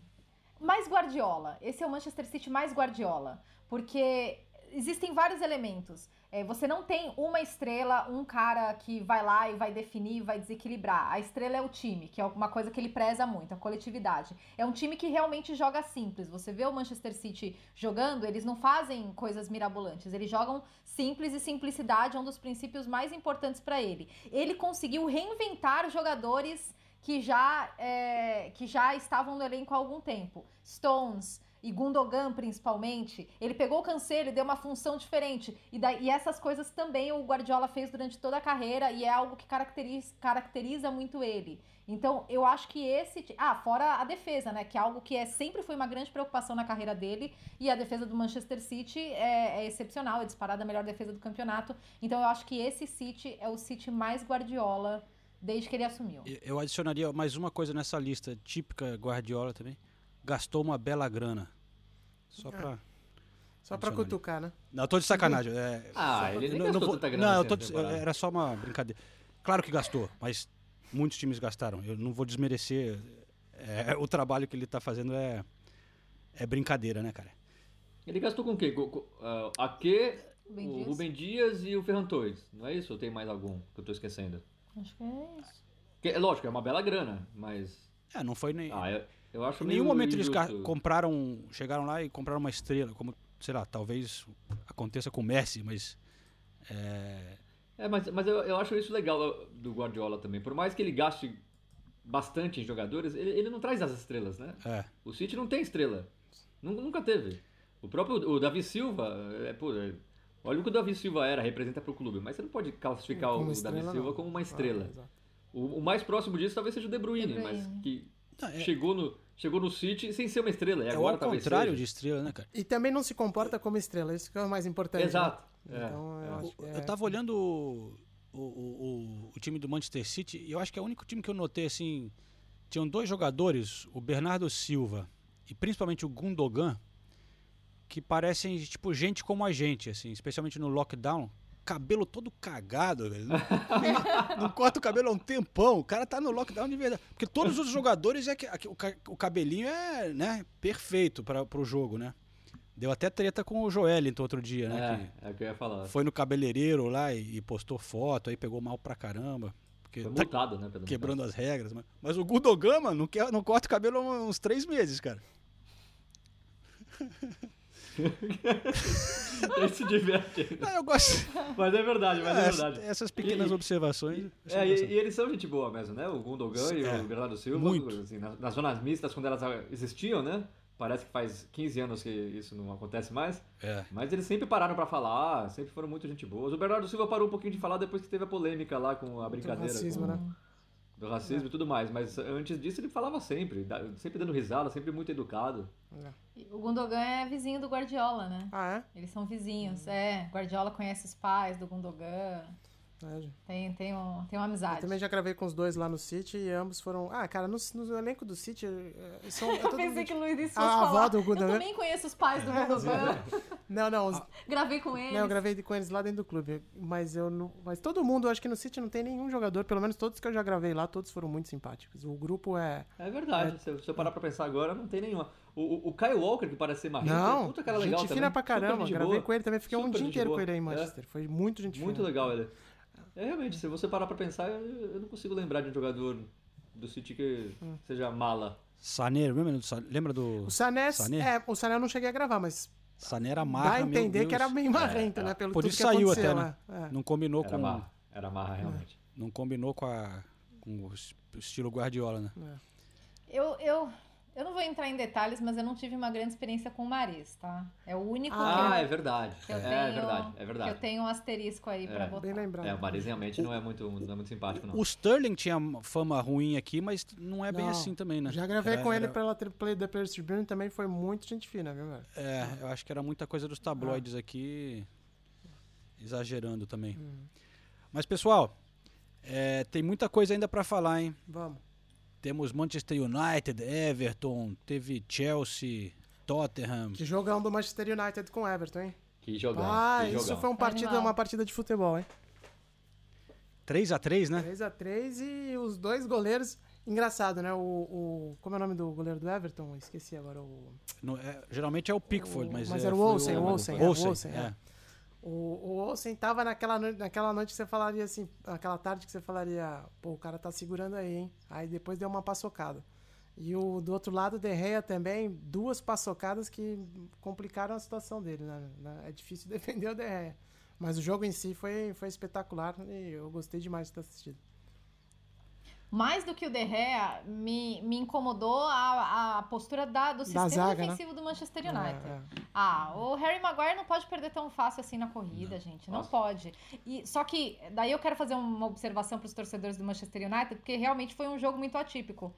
mais Guardiola. Esse é o Manchester City mais Guardiola. Porque existem vários elementos. É, você não tem uma estrela, um cara que vai lá e vai definir, vai desequilibrar. A estrela é o time, que é uma coisa que ele preza muito, a coletividade. É um time que realmente joga simples. Você vê o Manchester City jogando, eles não fazem coisas mirabolantes, eles jogam simples e simplicidade é um dos princípios mais importantes para ele. Ele conseguiu reinventar jogadores que já, é, que já estavam no elenco há algum tempo. Stones e Gundogan, principalmente. Ele pegou o Cancelo e deu uma função diferente. E, daí, e essas coisas também o Guardiola fez durante toda a carreira e é algo que caracteriza, caracteriza muito ele. Então, eu acho que esse... Ah, fora a defesa, né? Que é algo que é, sempre foi uma grande preocupação na carreira dele. E a defesa do Manchester City é, é excepcional. É disparada a melhor defesa do campeonato. Então, eu acho que esse City é o City mais Guardiola desde que ele assumiu. Eu adicionaria mais uma coisa nessa lista, típica Guardiola também. Gastou uma bela grana. Só É. pra. Só pra cutucar, né? Não, eu tô de sacanagem. é, Ah, ele nem não, gastou não tanta grana Não, eu nessa tô de- temporada. era só uma brincadeira. Claro que gastou, mas muitos times gastaram. Eu não vou desmerecer. é, o trabalho que ele tá fazendo é, é brincadeira, né, cara? Ele gastou com o quê? Com, ah, Ake, Rubem o Dias. Rubem Dias e o Ferran Torres. Não é isso? Ou tem mais algum que eu tô esquecendo? Acho que é isso. Que, é lógico, é uma bela grana, mas... É, não foi nem. Ah, eu, eu acho Em nenhum momento eles injusto. ca- compraram, chegaram lá e compraram uma estrela, como, sei lá, talvez aconteça com o Messi, mas é, É, mas, mas eu, eu acho isso legal do Guardiola também. Por mais que ele gaste bastante em jogadores, ele, ele não traz as estrelas, né? é. O City não tem estrela. Nun- Nunca teve. O próprio o Davi Silva, é, pô, é, olha o que o Davi Silva era, representa pro clube, mas você não pode classificar Como o estrela, Davi Silva não. como uma estrela. Ah, o, o mais próximo disso talvez seja o De Bruyne, De mas Bruyne. que Não, é- chegou, no, chegou no City sem ser uma estrela. E é o agora ao talvez contrário seja. de estrela, né, cara? E também não se comporta como estrela, isso que é o mais importante. né? Exato. É, Então, é. eu acho que é... Eu tava olhando o, o, o, o time do Manchester City e eu acho que é o único time que eu notei assim. Tinham dois jogadores, o Bernardo Silva e principalmente o Gundogan, que parecem tipo gente como a gente, assim, especialmente no lockdown. Cabelo todo cagado, velho. Não, não- corta o cabelo há um tempão. O cara tá no lockdown de verdade. Porque todos os jogadores é que, o, o cabelinho é, né, perfeito para pro jogo, né? Deu até treta com o Joelinton outro dia, né? que- É, é o que eu ia falar. foi no cabeleireiro lá e, e postou foto, aí pegou mal pra caramba. Porque Foi tá multado, né? Quebrando as regras. Mas, mas o Gundogan, mano, não, quer, não corta o cabelo há uns três meses, cara. Ele se diverte. Ah, eu gosto. Mas é verdade, mas é, É, verdade. essas pequenas E- observações. É, e, e eles são gente boa mesmo, né? O Gundogan e É, o Bernardo Silva, muito. assim, nas, nas zonas mistas, quando elas existiam, né? Parece que faz 15 anos que isso não acontece mais. É. Mas eles sempre pararam pra falar, sempre foram muito gente boas. O Bernardo Silva parou um pouquinho de falar depois que teve a polêmica lá com a brincadeira. racismo, com- né? Do racismo e tudo mais. Mas antes disso ele falava sempre, sempre dando risada, sempre muito educado. E O Gundogan é vizinho do Guardiola, né? Ah, Eles são vizinhos, é. Guardiola conhece os pais do Gundogan. É? É, Tem, tem, um, tem uma Eu amizade. também já gravei com os dois lá no City e ambos foram. Ah, cara, no, no elenco do City. eh, São, é Eu pensei mundo- que o Luiz fosse A avó falar. do Eu Gundogan. também conheço os pais do Gundogan. Não, não. Ah, os- Gravei com eles. Não, eu gravei com eles lá dentro do clube. Mas eu não. Mas todo mundo, eu acho que no City não tem nenhum jogador, pelo menos todos que eu já gravei lá, todos foram muito simpáticos. O grupo é. É verdade, se, eu- se eu parar pra pensar agora, não tem nenhuma. O, o, o Kyle Walker, que parece ser marrento, Não, puta cara legal gente também. fina pra caramba. Gravei boa, com ele também, fiquei um super dia gente inteiro boa. com ele aí em É. Manchester. Foi muito gente Muito fina. legal ele. É realmente, se você parar pra pensar, eu, eu não consigo lembrar de um jogador do City que Hum. seja mala. Sané, lembra do, Sa- lembra do O Sané, Sané? É, o Sané eu não cheguei a gravar, mas Sané era dá marra, a meu entender que era meio marrento, É, né? Pelo Por tudo isso que saiu até, né? né? É. Não combinou Era com marra, era marra realmente. não combinou com a com o es- estilo Guardiola, né? Eu, eu, eu não vou entrar em detalhes, mas eu não tive uma grande experiência com o Maris, tá? É o único que, Ah, eu, é verdade. que eu É, tenho, é verdade, é verdade. que eu tenho um asterisco aí pra É. botar. Bem lembrado. É, o Maris realmente não é muito, não é muito simpático, não. O Sterling tinha fama ruim aqui, mas não é bem Não, assim também, né? Já gravei Era- com ele era- pela Play The Players Tribune também, foi muito gente fina, viu, velho? É, eu acho que era muita coisa dos tabloides Ah. aqui, exagerando também. Hum. Mas, pessoal, é, tem muita coisa ainda pra falar, hein? Vamos. Temos Manchester United, Everton, teve Chelsea, Tottenham. Que jogão do Manchester United com o Everton, hein? Que jogão. Ah, que isso jogão. foi um partida, uma partida de futebol, hein? 3x3, né? 3x3 e os dois goleiros. Engraçado, né? O, o- Como é o nome do goleiro do Everton? Esqueci agora. O, No- é, geralmente é o Pickford, O- mas, mas é, era o Olsen, o Olsen, é, o Olsen, Olsen, é. O, o Olsen tava naquela, no- naquela noite que você falaria assim, aquela tarde que você falaria, pô, o cara tá segurando aí, hein? Aí depois deu uma paçocada. E o do outro lado, o De Gea também, duas paçocadas que complicaram a situação dele, né? É difícil defender o De Gea. Mas o jogo em si foi, foi espetacular e eu gostei demais de ter assistido. Mais do que o De Gea, me, me incomodou a, a postura da, do sistema zaga, né? defensivo do Manchester United. É, é. Ah, o Harry Maguire não pode perder tão fácil assim na corrida, gente. Não Nossa. pode. E, só que, daí eu quero fazer uma observação para os torcedores do Manchester United, porque realmente foi um jogo muito atípico.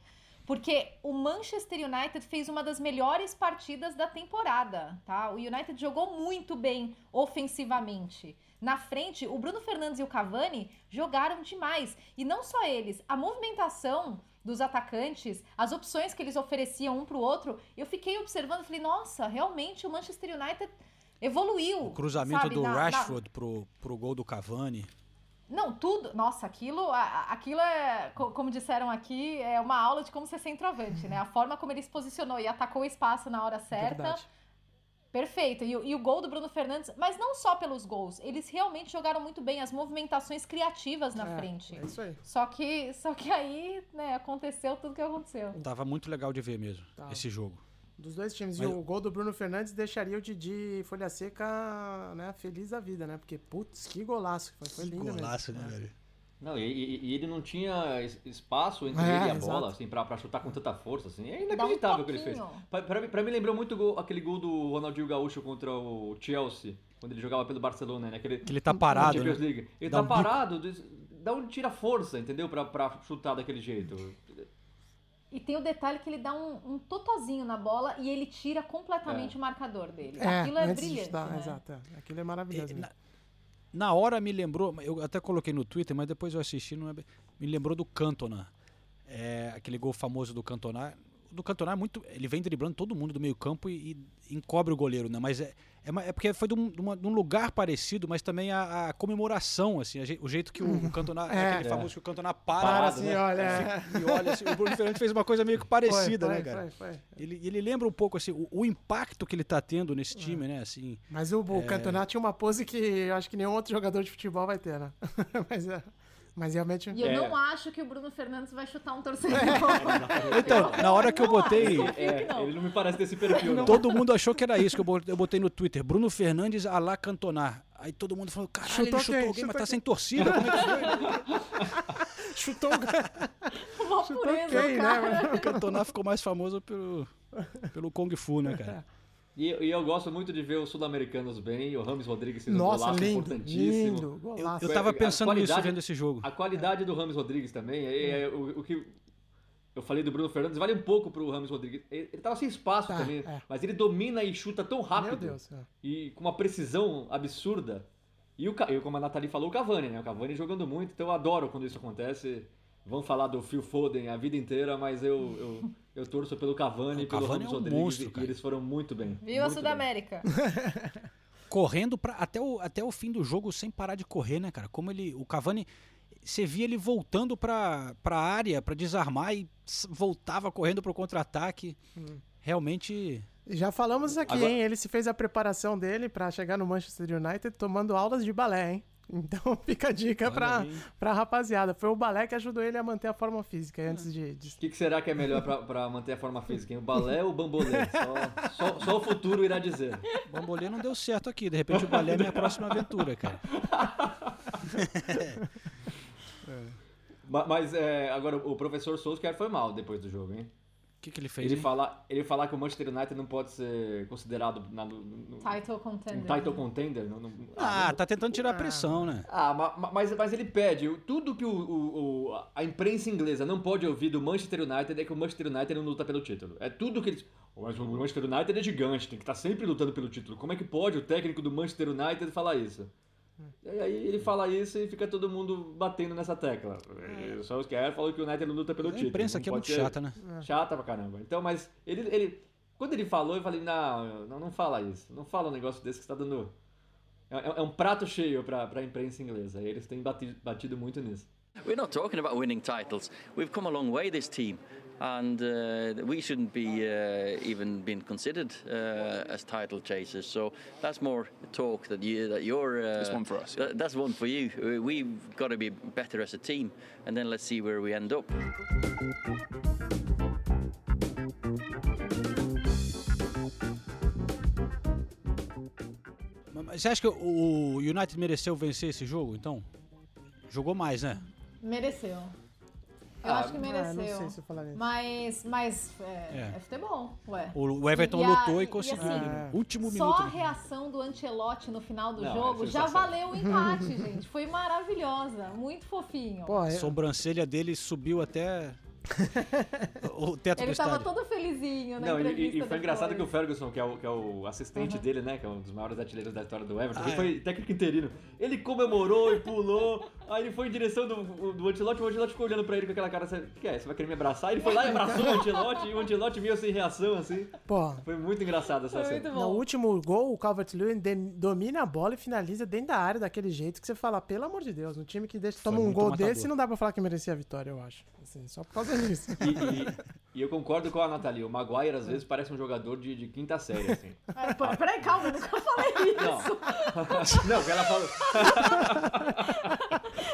Porque o Manchester United fez uma das melhores partidas da temporada, tá? O United jogou muito bem ofensivamente. Na frente, o Bruno Fernandes e o Cavani jogaram demais. E não só eles, a movimentação dos atacantes, as opções que eles ofereciam um pro outro, eu fiquei observando e falei, nossa, realmente o Manchester United evoluiu. O cruzamento sabe, do na- na- Rashford Pro, pro gol do Cavani. Não, tudo. Nossa, aquilo, aquilo é, co- como disseram aqui, é uma aula de como ser centroavante, né? A forma como ele se posicionou e atacou o espaço na hora certa. Verdade. Perfeito. E, o- e o gol do Bruno Fernandes, mas não só pelos gols, eles realmente jogaram muito bem, as movimentações criativas na É, frente. é isso aí. Só que, só que aí, né, aconteceu tudo que aconteceu. Tava muito legal de ver mesmo, Tá. esse jogo. Dos dois times. Mas- E o gol do Bruno Fernandes deixaria o Didi Folha Seca né, feliz da vida, né? Porque, putz, que golaço. Foi, foi lindo Golaço, mesmo. né, É. velho? Não, e, e- e ele não tinha es- espaço entre É, ele e a exato. bola, assim, pra, pra chutar com tanta força, assim. É Dá um inacreditável o que ele fez. Pra, pra, mim- pra mim lembrou muito gol- aquele gol do Ronaldinho Gaúcho contra o Chelsea, quando ele jogava pelo Barcelona, né? Aquele, Que ele tá parado, Champions né? League. Ele Dá tá um bico. parado, des- dá onde tira força, entendeu? Pra, pra chutar daquele jeito. E tem o detalhe que ele dá um, um totozinho na bola e ele tira completamente É. o marcador dele. É, Aquilo é brilhante. chutar, né? exato. é. Aquilo é maravilhoso. E. Na hora me lembrou, eu até coloquei no Twitter, mas depois eu assisti, não é me lembrou do Cantona. É, aquele gol famoso do Cantona. Do Cantona é muito. Ele vem driblando todo mundo do meio campo e, e encobre o goleiro, né? Mas é, é, é porque foi de um, de uma- de um lugar parecido, mas também a, a comemoração, assim, a je- o jeito que o, o Cantona. É. aquele É. famoso que o Cantona para. Para parado, assim, né? olha. E olha assim, o Bruno Fernandes fez uma coisa meio que parecida, Foi, né, foi, cara? foi. Ele, ele lembra um pouco assim, o, o impacto que ele tá tendo nesse time, né? Assim, Mas o, o É. Cantona tinha uma pose que eu acho que nenhum outro jogador de futebol vai ter, né? mas, é, mas realmente. E eu É. não acho que o Bruno Fernandes vai chutar um torcedor. Então, na hora que eu botei. É, ele não me parece desse perfil, não. Todo mundo achou que era isso que eu botei, no Twitter. Bruno Fernandes a lá cantonar. Aí todo mundo falou, caralho, Chutou ele chutou quem? alguém, mas Chutou tá quem? sem torcida. Como é que foi? Chutou o Uma Chutou pureza, quem, né, cara. mano? O Cantona ficou mais famoso pelo, pelo Kung Fu, né, cara? E, e eu gosto muito de ver os sul-americanos bem, o Rames Rodrigues fez um Nossa, golaço lindo, importantíssimo. lindo, golaço. Eu tava A pensando nisso vendo esse jogo. A qualidade do Rames Rodrigues também, é, é o, o que eu falei do Bruno Fernandes, vale um pouco pro Rames Rodrigues. Ele, ele tava sem espaço Tá, também, é. mas ele domina e chuta tão rápido. Meu Deus. é. E com uma precisão absurda. E o, como a Nathalie falou, o Cavani, né? O Cavani jogando muito, então eu adoro quando isso acontece. Vão falar do Phil Foden a vida inteira, mas eu, eu, eu torço pelo Cavani O e pelo Cavani Ramos é um Rodrigues monstro, e eles foram muito bem. Viu a. Sudamérica? Correndo pra, até, o, até o fim do jogo sem parar de correr, né, cara? Como ele. O Cavani. Você via ele voltando pra, pra área pra desarmar e voltava correndo pro contra-ataque. Realmente. Já falamos aqui, Agora- hein? Ele se fez a preparação dele pra chegar no Manchester United tomando aulas de balé, hein? Então fica a dica Olha pra, aí. pra rapaziada. Foi o balé que ajudou ele a manter a forma física antes de. de- O que, que será que é melhor pra, pra manter a forma física? hein? O balé ou o bambolê? Só, só, só o futuro irá dizer. O Bambolê não deu certo aqui. De repente o balé é minha próxima aventura, cara. Ma- Mas é, agora o professor Solskjaer foi mal depois do jogo, hein? O que, que ele fez? Ele falar, ele falar que o Manchester United não pode ser considerado na, no, no, Title um contender. title contender. não- não- Ah, tá tentando tirar a pressão, né? Ah, ma- ma- mas, mas ele pede. Tudo que o, o- o- a imprensa inglesa não pode ouvir do Manchester United é que o Manchester United não luta pelo título. É tudo que eles. Mas o Manchester United é gigante, tem que estar sempre lutando pelo título. Como é que pode o técnico do Manchester United falar isso? E aí ele fala isso e fica todo mundo batendo nessa tecla. O Solskjaer falou que o United não luta pelo A título. imprensa não aqui é muito chata, né? Chata pra caramba. Então, mas ele, ele. Quando ele falou, eu falei, não, não, não fala isso. Não fala um negócio desse que está dando. É, é- é um prato cheio pra, pra imprensa inglesa. Eles têm batido, batido muito nisso. We're not talking about winning titles. We've come a long way, this team, and uh, we shouldn't be uh, even being considered uh, as title chasers. So that's more talk that you that you're. Uh, It's one for us, tha- that's one for you. We've got to be better as a team, and then let's see where we end up. Mas você acha que o United mereceu vencer esse jogo, então? Jogou mais, né? Mereceu. Eu Ah, acho que Ah, mereceu. não sei se eu falaria. Mas, mas é, É. é futebol, ué. O, o Everton E- e a- lutou e, e conseguiu. assim, ali no último Só minuto. a né? reação do Ancelotti no final do Não, jogo é já valeu o empate, gente. Foi maravilhosa. Muito fofinho. Pô, A é- sobrancelha dele subiu até o teto Ele do tava estádio. todo felizinho, né? Não, e, e foi engraçado que o Ferguson, que é o, que é o assistente Uhum. dele, né? Que é um dos maiores artilheiros da história do Everton, Ah, ele é. foi técnico interino. Ele comemorou e pulou, aí ele foi em direção do, do Ancelotti, o Ancelotti ficou olhando pra ele com aquela cara, "Você- o que é? Você vai querer me abraçar? Ele foi lá e abraçou o Ancelotti, e o Ancelotti meio sem reação, assim. Pô, Foi muito engraçado essa cena. no último gol, o Calvert-Lewin domina a bola e finaliza dentro da área daquele jeito que você fala, pelo amor de Deus, um time que deixa, toma um gol matador. desse não dá pra falar que merecia a vitória, eu acho. Assim, só por causa disso. E, e- e eu concordo com a Nathalie, o Maguire às vezes parece um jogador de, de quinta série, assim. Ah, pô, Peraí, calma, eu nunca falei isso. Não, que ela falou.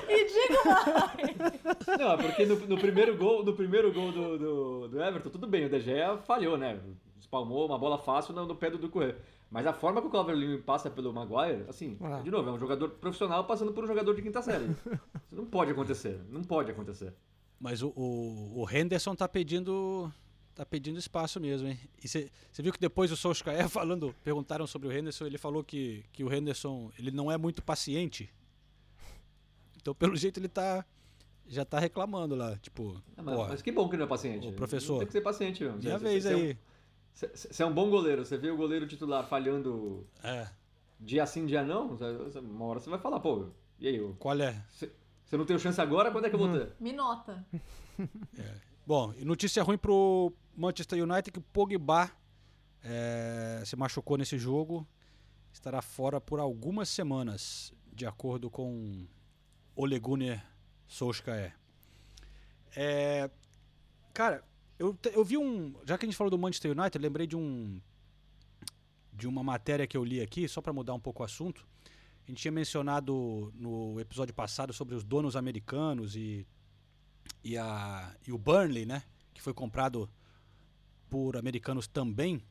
E diga mais. Não, é porque no, no primeiro gol, no primeiro gol do, do, do Everton, tudo bem, o De Gea falhou, né? Espalmou uma bola fácil no, no pé do Ducouré. Mas a forma que o Calvert-Lewin passa pelo Maguire, assim, Ah. de novo, é um jogador profissional passando por um jogador de quinta série. Isso não pode acontecer, não pode acontecer. Mas o, o, o Henderson tá pedindo tá pedindo espaço mesmo, hein? E você viu que depois o Solskjaer falando, perguntaram sobre o Henderson, ele falou que, que o Henderson, ele não é muito paciente. Então, pelo jeito, ele tá já tá reclamando lá, tipo, Ah, mas, mas que bom que não é paciente. Ô, professor, Não tem que ser paciente mesmo. minha Você- vez você é um- aí. Você é um bom goleiro, você vê o goleiro titular falhando É. dia sim, dia não, uma hora você vai falar, pô, e aí? eu- Qual é? Você você não tem chance agora, quando é que eu vou ter? Me nota. Bom, e notícia ruim pro Manchester United que o Pogba é, se machucou nesse jogo, estará fora por algumas semanas, de acordo com Ole Gunnar Solskjaer. É, cara, eu, eu vi um, já que a gente falou do Manchester United, eu lembrei de um de uma matéria que eu li aqui, só para mudar um pouco o assunto. A gente tinha mencionado no episódio passado sobre os donos americanos e e, a, e o Burnley, né? Que foi comprado por americanos também.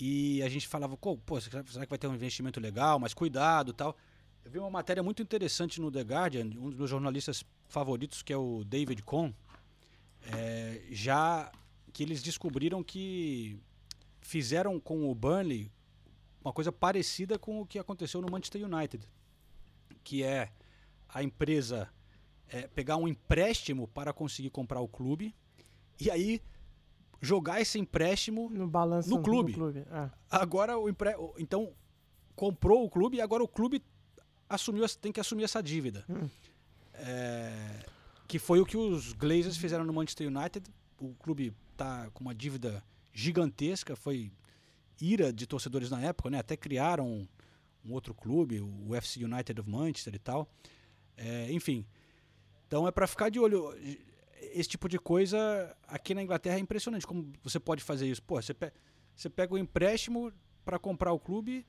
E a gente falava, pô, será que vai ter um investimento legal? Mas cuidado tal. Eu vi uma matéria muito interessante no The Guardian, um dos meus jornalistas favoritos, que é o David Cohn, é, já que eles descobriram que fizeram com o Burnley uma coisa parecida com o que aconteceu no Manchester United, que é a empresa é, pegar um empréstimo para conseguir comprar o clube e aí jogar esse empréstimo no balanço no clube. é. Agora o empre... então comprou o clube e agora o clube assumiu tem que assumir essa dívida. Hum. É, que foi o que os Glazers fizeram no Manchester United. O clube tá com uma dívida gigantesca, foi ira de torcedores na época, né? Até criaram um, um outro clube, o FC United of Manchester e tal. É, enfim, então é para ficar de olho. Esse tipo de coisa aqui na Inglaterra é impressionante como você pode fazer isso. Pô, você, pe você pega o empréstimo para comprar o clube,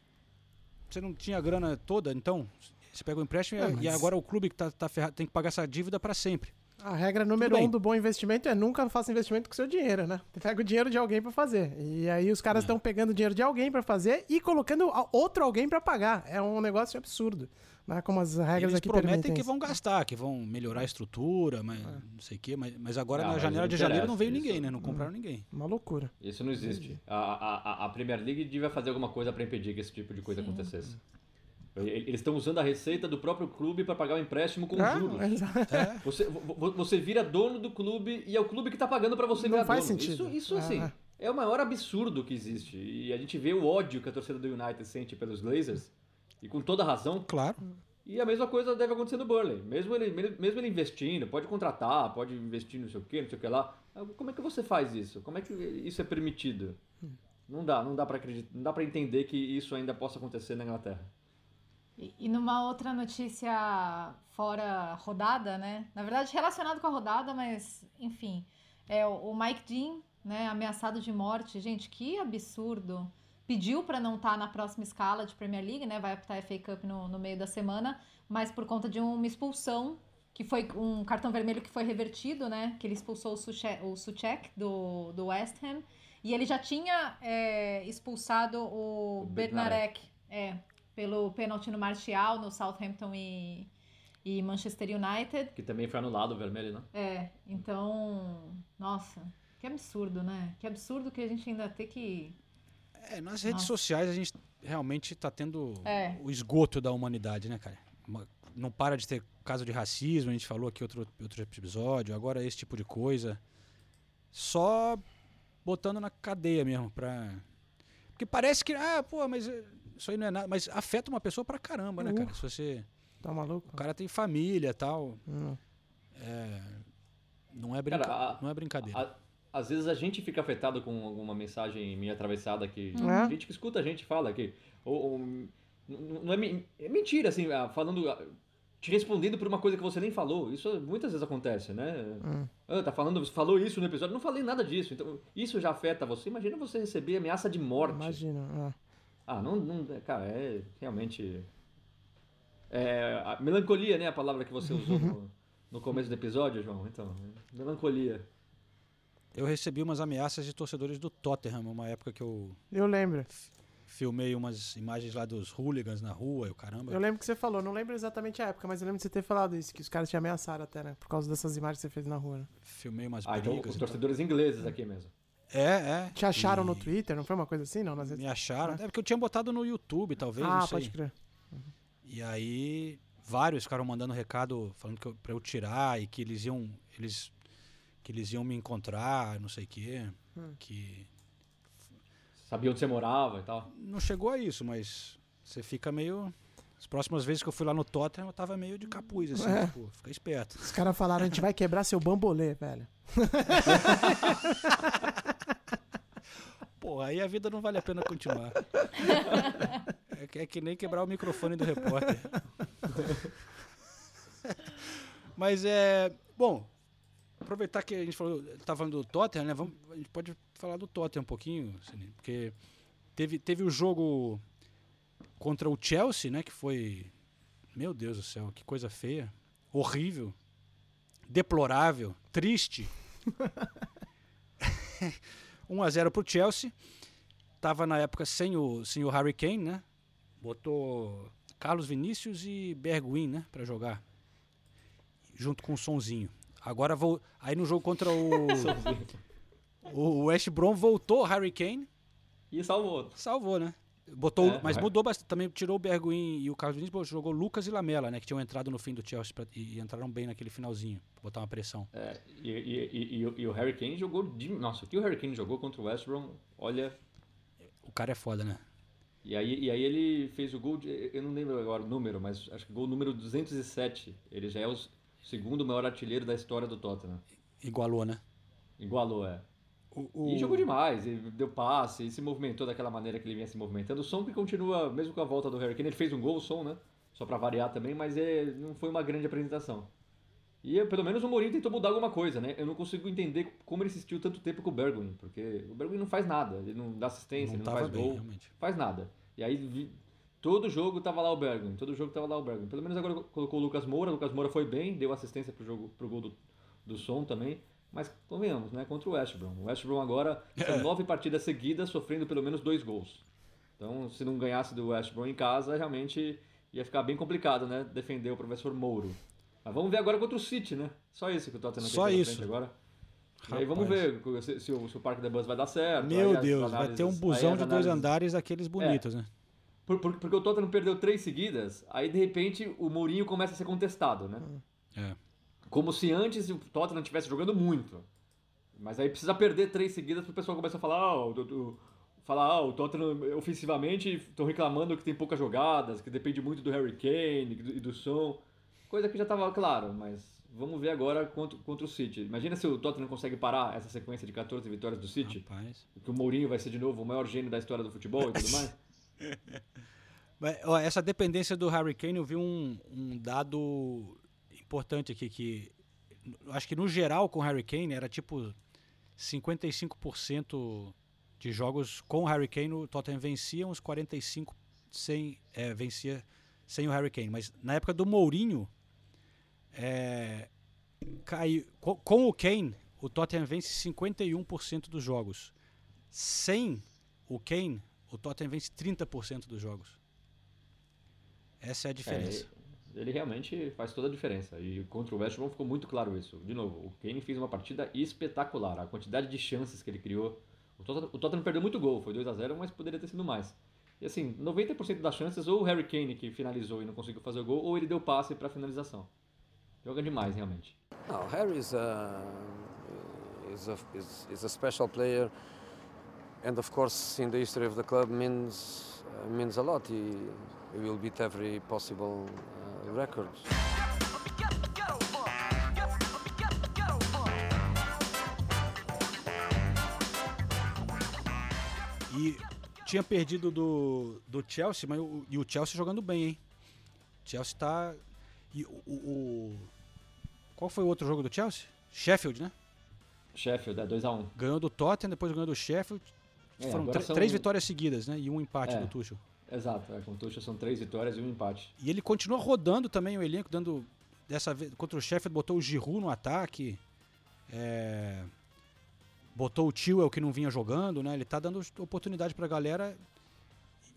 você não tinha a grana toda, então você pega o empréstimo e- É, e, mas- agora o clube que tá, tá ferrado tem que pagar essa dívida para sempre. A regra número um do bom investimento é nunca faça investimento com seu dinheiro, né? Você pega o dinheiro de alguém pra fazer. E aí os É. caras estão pegando o dinheiro de alguém pra fazer e colocando outro alguém pra pagar. É um negócio absurdo. Né? Como as regras Eles aqui prometem permitem. que vão gastar, que vão melhorar a estrutura, mas não sei o quê, mas, mas agora Não, na janela de janeiro não veio isso- ninguém, né? Não compraram ninguém. Uma loucura. Isso não existe. A, a, a- Premier League devia fazer alguma coisa para impedir que esse tipo de coisa acontecesse. Eles estão usando a receita do próprio clube para pagar o empréstimo com Ah, juros. exato. É. Você, vo- vo- você vira dono do clube e é o clube que está pagando para você Não virar faz dono. sentido. Isso, isso Ah, assim, ah. é o maior absurdo que existe. E a gente vê o ódio que a torcida do United sente pelos Glazers, e com toda razão. Claro. E a mesma coisa deve acontecer no Burnley. Mesmo ele, mesmo ele investindo, pode contratar, pode investir não sei o que, não sei o que lá. Como é que você faz isso? Como é que isso é permitido? Não dá, não dá para acreditar, não dá para entender que isso ainda possa acontecer na Inglaterra. E, e numa outra notícia fora rodada, né? Na verdade, relacionado com a rodada, mas enfim. É o, o Mike Dean, né? Ameaçado de morte. Gente, que absurdo. Pediu para não estar na próxima escala de Premier League, né? Vai apitar a FA Cup no, no meio da semana, mas por conta de uma expulsão, que foi um cartão vermelho que foi revertido, né? Que ele expulsou o Suchek, o Suchek do, do West Ham. E ele já tinha é, expulsado o, O Bernarek, é, pelo pênalti no Martial, no Southampton e, e Manchester United. Que também foi anulado o vermelho, né? É, então, nossa, que absurdo, né? Que absurdo que a gente ainda tem que. É, nas redes Nossa. sociais a gente realmente tá tendo É. o esgoto da humanidade, né, cara? Uma- Não para de ter caso de racismo, a gente falou aqui outro, outro episódio, agora esse tipo de coisa. só botando na cadeia mesmo pra. Porque parece que, ah, pô, mas isso aí não é nada. Mas afeta uma pessoa pra caramba, né, Uh. cara? Se você. Tá maluco? O cara tem família e tal. Hum. É, não, é brinca... Cara, a- não é brincadeira. A- às vezes a gente fica afetado com alguma mensagem minha atravessada que É. gente que escuta a gente fala que ou, ou, não é, é mentira assim, ah, falando ah, te respondendo por uma coisa que você nem falou. Isso muitas vezes acontece, né? Hum. Ah, tá falando, você falou isso no episódio, não falei nada disso. Então, isso já afeta você. Imagina você receber ameaça de morte. Imagina. Ah, não, não, cara, é realmente é, a melancolia, né, a palavra que você usou no, no começo do episódio, João. Então, melancolia. Eu recebi umas ameaças de torcedores do Tottenham, uma época que eu Eu lembro. filmei umas imagens lá dos hooligans na rua e o caramba. Eu lembro que você falou, não lembro exatamente a época, mas eu lembro de você ter falado isso, que os caras te ameaçaram até, né? Por causa dessas imagens que você fez na rua, né? Filmei umas Ah, então, brigas. os e tal. torcedores ingleses aqui mesmo. É, é. Te acharam E no Twitter, não foi uma coisa assim, não? Nas Me acharam. né? É porque eu tinha botado no YouTube, talvez. Ah, não sei. pode crer. E aí, vários ficaram mandando recado falando que eu, pra eu tirar e que eles iam. Eles, que eles iam me encontrar, não sei o quê. Hum. Que. Sabia onde você morava e tal. Não chegou a isso, mas você fica meio. As próximas vezes que eu fui lá no Tottenham, eu tava meio de capuz, assim, É. tipo, fica esperto. Os caras falaram, a gente vai quebrar seu bambolê, velho. Pô, aí a vida não vale a pena continuar. É que, é que nem quebrar o microfone do repórter. Mas é. Bom, aproveitar que a gente falou, tá falando do Tottenham, né? Vamos, a gente pode falar do Tottenham um pouquinho, porque teve, teve o jogo contra o Chelsea, né? Que foi. Meu Deus do céu, que coisa feia. Horrível. Deplorável. Triste. 1x0 pro Chelsea. Tava na época sem o, sem o Harry Kane, né? Botou Carlos Vinícius e Bergwijn, né? Pra jogar. Junto com o Sonzinho. Agora vou. Aí no jogo contra o. o West Brom voltou o Harry Kane. E salvou. Salvou, né? Botou, É, mas vai. mudou bastante. Também tirou o Bergwijn e o Carlos Vinícius, jogou Lucas e Lamela, né? Que tinham entrado no fim do Chelsea pra- e, e entraram bem naquele finalzinho. Pra botar uma pressão. É, e, e- e- e o- e o Harry Kane jogou. De, nossa, o que o Harry Kane jogou contra o West Brom, olha. O cara é foda, né? E aí, e aí ele fez o gol, de, eu não lembro agora o número, mas acho que gol número 207. Ele já é o segundo maior artilheiro da história do Tottenham. Igualou, né? Igualou, é. O- E jogou demais, e deu passe, e se movimentou daquela maneira que ele vinha se movimentando. O som que continua, mesmo com a volta do Harry Kane, ele fez um gol, o som, né? Só pra variar também, mas é, não foi uma grande apresentação. E eh, pelo menos o Mourinho tentou mudar alguma coisa, né? Eu não consigo entender como ele insistiu tanto tempo com o Bergwijn, porque o Bergwijn não faz nada, ele não dá assistência, Não ele não faz bem, gol, realmente. faz nada. E aí vi- todo jogo tava lá o Bergwijn, todo jogo tava lá o Bergwijn. Pelo menos agora colocou o Lucas Moura, o Lucas Moura foi bem, deu assistência pro jogo pro gol do, do som também. Mas convenhamos, né? Contra o West Brom. O West Brom agora são É. nove partidas seguidas sofrendo pelo menos dois gols. Então, se não ganhasse do West Brom em casa, realmente ia ficar bem complicado, né? Defender o professor Mouro. Mas vamos ver agora contra o City, né? Só isso que o Tottenham Só tem isso. frente agora. E aí vamos Rapaz. ver se, se o, se o Parque da Bus vai dar certo. Meu Deus, vai ter um análises- busão de dois análises- andares daqueles bonitos, né? Por- por- porque o Tottenham perdeu três seguidas, aí de repente o Mourinho começa a ser contestado, né? É. Como se antes o Tottenham estivesse jogando muito. Mas aí precisa perder três seguidas pro pessoal começar a falar, ah, o, o- falar, ah, o Tottenham ofensivamente estão reclamando que tem poucas jogadas, que depende muito do Harry Kane e do, e do som. Coisa que já estava claro, mas vamos ver agora contra, contra o City. Imagina se o Tottenham consegue parar essa sequência de 14 vitórias do City. Rapaz. Que o Mourinho vai ser de novo o maior gênio da história do futebol e tudo mais. Essa dependência do Harry Kane, eu vi um, um dado importante aqui, que acho que no geral com Harry Kane era tipo 55% de jogos com o Harry Kane, o Tottenham vencia, uns 45% sem, é, vencia sem o Harry Kane. Mas na época do Mourinho, é, caiu, com, com o Kane, o Tottenham vence 51% dos jogos. Sem o Kane, o Tottenham vence 30% dos jogos. Essa é a diferença. É, ele realmente faz toda a diferença. E contra o West Brom ficou muito claro isso. De novo, o Kane fez uma partida espetacular. A quantidade de chances que ele criou. O Tottenham, o Tottenham perdeu muito gol, foi 2 a 0 mas poderia ter sido mais. E assim, 90% das chances, ou o Harry Kane que finalizou e não conseguiu fazer o gol, ou ele deu passe para finalização. Joga demais, realmente. No, Harry's uh, is a is, is a special player, and of course, in the history of the club, means uh, means a lot. He, he will beat every possible uh, record. E tinha perdido do, do Chelsea, mas o, e o Chelsea jogando bem, hein? Chelsea tá. E o, o- o- Qual foi o outro jogo do Chelsea? Sheffield, né? Sheffield, é 2x1. Ganhou do Tottenham, depois ganhou do Sheffield. É, Foram são- três vitórias seguidas, né? E um empate É. do Tuchel. Exato, é, com o são três vitórias e um empate. E ele continua rodando também o elenco, dando. Dessa vez, contra o Sheffield, botou o Giroud no ataque. é, botou o Tio, que não vinha jogando, né? Ele tá dando oportunidade pra galera.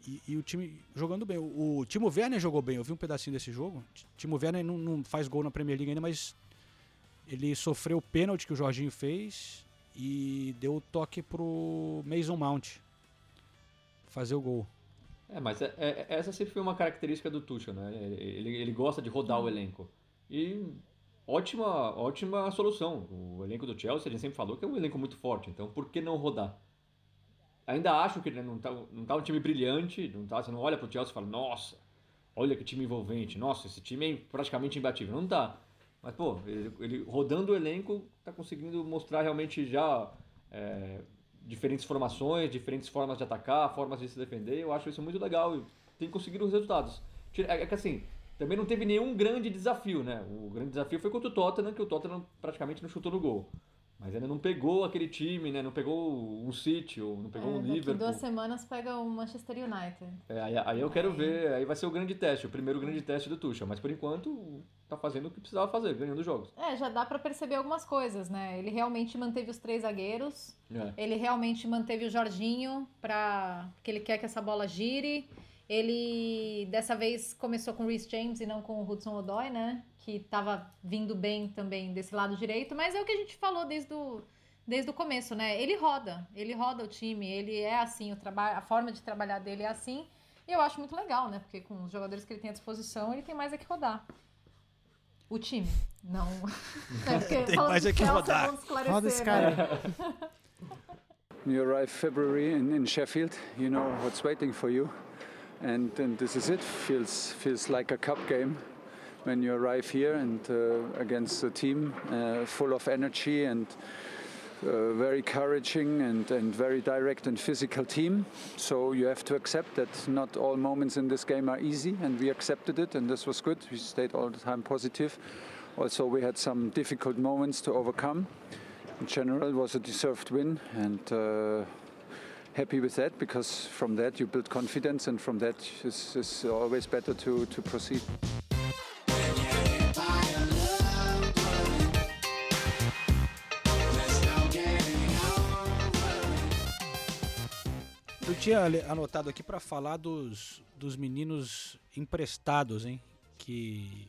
E, e o time jogando bem. O, o Timo Werner jogou bem, eu vi um pedacinho desse jogo. Timo Werner não, não faz gol na Premier League ainda, mas ele sofreu o pênalti que o Jorginho fez e deu o toque pro Mason Mount fazer o gol. É, mas é- é- essa sempre foi uma característica do Tuchel, né? Ele, ele gosta de rodar o elenco. E ótima, ótima solução. O elenco do Chelsea, ele sempre falou que é um elenco muito forte, então por que não rodar? Ainda acho que ele não tá, não tá um time brilhante, não tá, você não olha pro Chelsea e fala, nossa, olha que time envolvente, nossa, esse time é praticamente imbatível. Não tá. Mas, pô, ele, ele rodando o elenco, tá conseguindo mostrar realmente já é, diferentes formações, diferentes formas de atacar, formas de se defender. Eu acho isso muito legal e tem conseguido os resultados. É é que assim, também não teve nenhum grande desafio, né? O grande desafio foi contra o Tottenham, que o Tottenham praticamente não chutou no gol. Mas ainda não pegou aquele time, né? Não pegou um City, ou não pegou É, um Liverpool. duas semanas pega o Manchester United. É, aí, aí eu quero ver, aí vai ser o grande teste, o primeiro grande teste do Tuchel. Mas por enquanto, tá fazendo o que precisava fazer, ganhando jogos. É, já dá pra perceber algumas coisas, né? Ele realmente manteve os três zagueiros. É. Ele realmente manteve o Jorginho para porque ele quer que essa bola gire. Ele dessa vez começou com o Reece James e não com o Hudson Odoi, né? Que tava vindo bem também desse lado direito, mas é o que a gente falou desde o, desde o começo, né? Ele roda, ele roda o time, ele é assim, o trabalho, a forma de trabalhar dele é assim. E eu acho muito legal, né? Porque com os jogadores que ele tem à disposição, ele tem mais é que rodar. O time, não. É Tem mais é que Chelsea, rodar. Roda esse né? cara. You arrive February in, in Sheffield, you know what's waiting for you, and, and this is it. Feels feels like a cup game when you arrive here and uh, against a team uh, full of energy and uh, very encouraging and, and very direct and physical team. So you have to accept that not all moments in this game are easy, and we accepted it, and this was good. We stayed all the time positive. Also, we had some difficult moments to overcome. In general, it was a deserved win, and uh, happy with that because from that you build confidence, and from that it's, it's always better to, to proceed. Eu tinha anotado aqui pra falar dos, dos meninos emprestados, hein? Que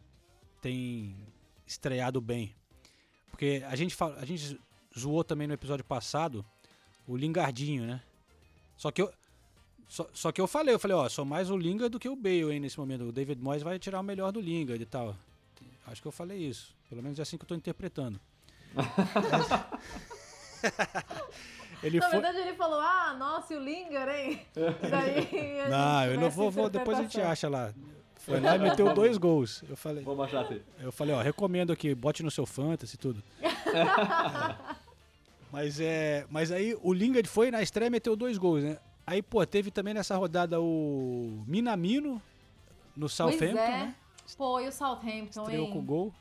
tem estreado bem. Porque a gente, a gente zoou também no episódio passado o Lingardinho, né? Só que eu. Só, só que eu falei, eu falei, ó, sou mais o Lingard do que o Bale, hein, nesse momento. O David Moyes vai tirar o melhor do Lingard e tal. Acho que eu falei isso. Pelo menos é assim que eu tô interpretando. Ele Na foi. verdade, ele falou: Ah, nossa, e o Linger, hein? Daí. Não, eu não vou, vou- depois a gente acha lá. Foi lá e meteu dois gols. Eu falei. Vamos achar assim. Eu falei, ó, recomendo aqui, bote no seu fantasy e tudo. mas é, mas aí o Lingard foi na estreia e meteu dois gols, né? Aí, pô, teve também nessa rodada o Minamino no Pois Southampton, é. né? Pô, e o Southampton, Estreou hein? com gol.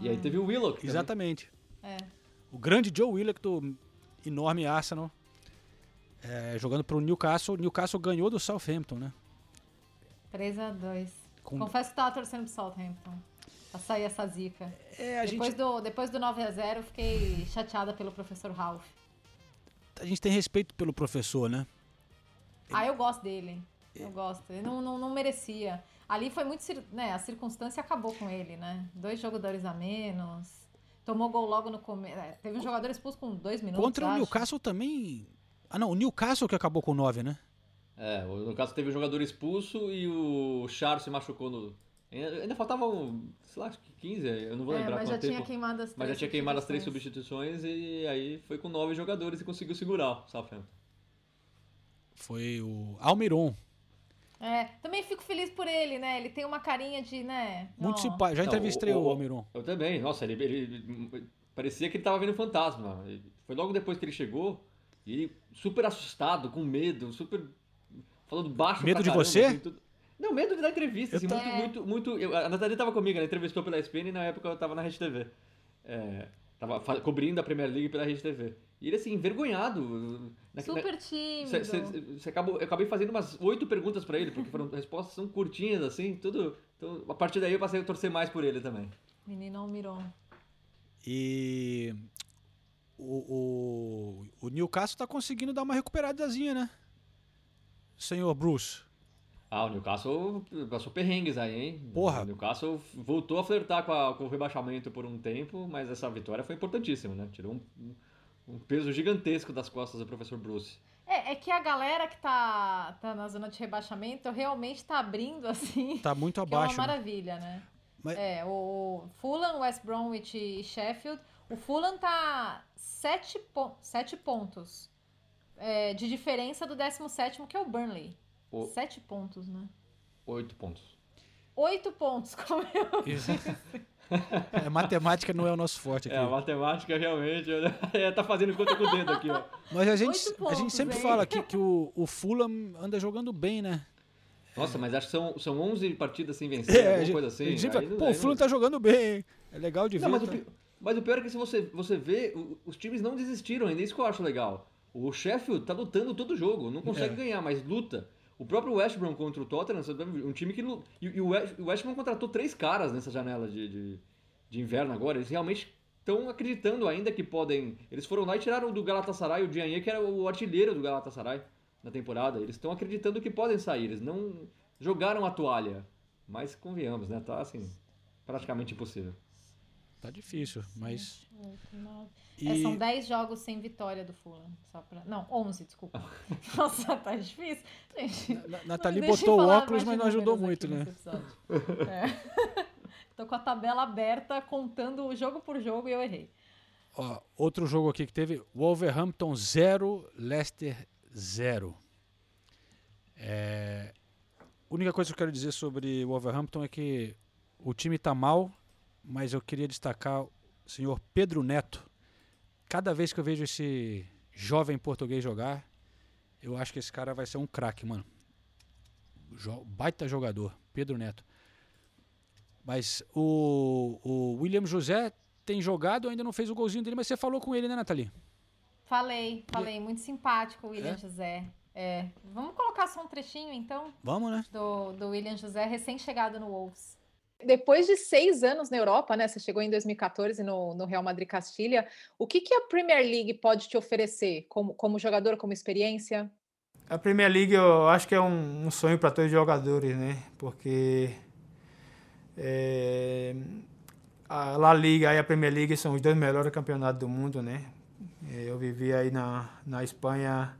E aí teve o Willock. também. Exatamente. É. O grande Joe Willock do enorme Arsenal. é, jogando Newcastle. O Newcastle ganhou do Southampton, né? 3x2. Com- Confesso que tava torcendo pro Southampton. Pra sair essa zica. É, a depois, gente- do, depois do 9x0, eu fiquei chateada pelo professor Ralph. A gente tem respeito pelo professor, né? Ah, eu gosto dele. Eu gosto. Ele não, não, não merecia. Ali foi muito. Né, a circunstância acabou com ele, né? Dois jogadores a menos. Tomou gol logo no começo. teve um jogador expulso com dois minutos. Contra o acho. Newcastle também. Ah, não, o Newcastle que acabou com 9, né? É, o- no caso teve o jogador expulso e o Char se machucou no, Ainda, faltavam, sei lá, acho que 15, eu não vou É, lembrar mas quanto já tinha tempo. queimado as Mas já três tinha queimado as três substituições e aí foi com nove jogadores e conseguiu segurar o Southampton. Foi o Almiron. É, também fico feliz por ele, né? Ele tem uma carinha de, né? Muito simpático. Já Não, entrevistei o, o- o- Almiron. Eu também, nossa, ele, ele- parecia que ele tava vendo fantasma. Ele- Foi logo depois que ele chegou e ele super assustado, com medo, super falando baixo Medo pra de caramba, você? assim, tudo- Não, medo de dar entrevista, assim, ta- muito, É. muito, muito... eu- a Nathalie tava comigo, ela entrevistou pela ESPN e na época eu tava na Rede TV. É, tava cobrindo a Premier League pela Rede TV. E ele, assim, envergonhado. Na- Super na- tímido. Cê- cê- cê acabou, eu acabei fazendo umas oito perguntas pra ele, porque foram respostas são curtinhas, assim, tudo. Então, a partir daí eu passei a torcer mais por ele também. Menino Almiron. E o, o, o Newcastle tá conseguindo dar uma recuperadazinha, né? Senhor Bruce. Ah, o Newcastle passou perrengues aí, hein? Porra. O Newcastle voltou a flertar com, a- com o rebaixamento por um tempo, mas essa vitória foi importantíssima, né? Tirou um, um- peso gigantesco das costas do professor Bruce. É, é que a galera que tá, tá na zona de rebaixamento realmente tá abrindo assim. Tá muito que é uma abaixo. né? maravilha, né? Mas- É, o Fulham, West Bromwich e Sheffield. O Fulham tá sete, pon sete pontos é, de diferença do 17 que é o Burnley. O- Sete pontos, né? Oito pontos. Oito pontos, como eu Isso. disse. É, matemática não é o nosso forte aqui. É, a matemática realmente é, tá fazendo conta com o dedo aqui, ó. Mas a gente, Oito a gente pontos, sempre hein? fala que, que o, o Fulham anda jogando bem, né? Nossa, mas acho que são, são 11 partidas sem vencer, É, alguma gente- coisa a assim. gente Aí Pô, aí o não- Fulham tá jogando bem. É legal de ver. Não, mas, o tá? pi- mas o pior é que se você, você vê, o- os times não desistiram ainda, isso que eu acho legal. O Sheffield tá lutando todo jogo, não consegue É. ganhar, mas luta. O próprio West Brom contra o Tottenham, um time que... E, o, West, Brom contratou três caras nessa janela de, de, de inverno agora, eles realmente estão acreditando ainda que podem... Eles foram lá e tiraram do Galatasaray o Dianye, que era o artilheiro do Galatasaray na temporada. Eles estão acreditando que podem sair, eles não jogaram a toalha. Mas convenhamos, né? Tá assim, praticamente impossível. Tá difícil, mas. Oito, nove. E- É, são 10 jogos sem vitória do Fulham. Só pra... Não, 11, desculpa. Nossa, tá difícil. Gente, Na- Nathalie botou o óculos, mas não ajudou muito, né? É. Tô com a tabela aberta, contando jogo por jogo e eu errei. Ó, outro jogo aqui que teve: Wolverhampton 0, Leicester 0. É, a única coisa que eu quero dizer sobre o Wolverhampton é que o time tá mal, mas eu queria destacar o senhor Pedro Neto. Cada vez que eu vejo esse jovem português jogar, eu acho que esse cara vai ser um craque, mano. Jo- baita jogador, Pedro Neto. Mas o, o William José tem jogado, ainda não fez o golzinho dele, mas você falou com ele, né, Nathalie? Falei, falei. Muito simpático o William É? José. É. Vamos colocar só um trechinho, então, Vamos, né? do, do William José, recém-chegado no Wolves. Depois de seis anos na Europa, né? Você chegou em 2014 no, no Real Madrid Castilha. O que, que a Premier League pode te oferecer como, como jogador, como experiência? A Premier League eu acho que é um, um sonho para todos os jogadores, né? Porque é, a La Liga e a Premier League são os dois melhores campeonatos do mundo, né? É, Eu vivi aí na, na Espanha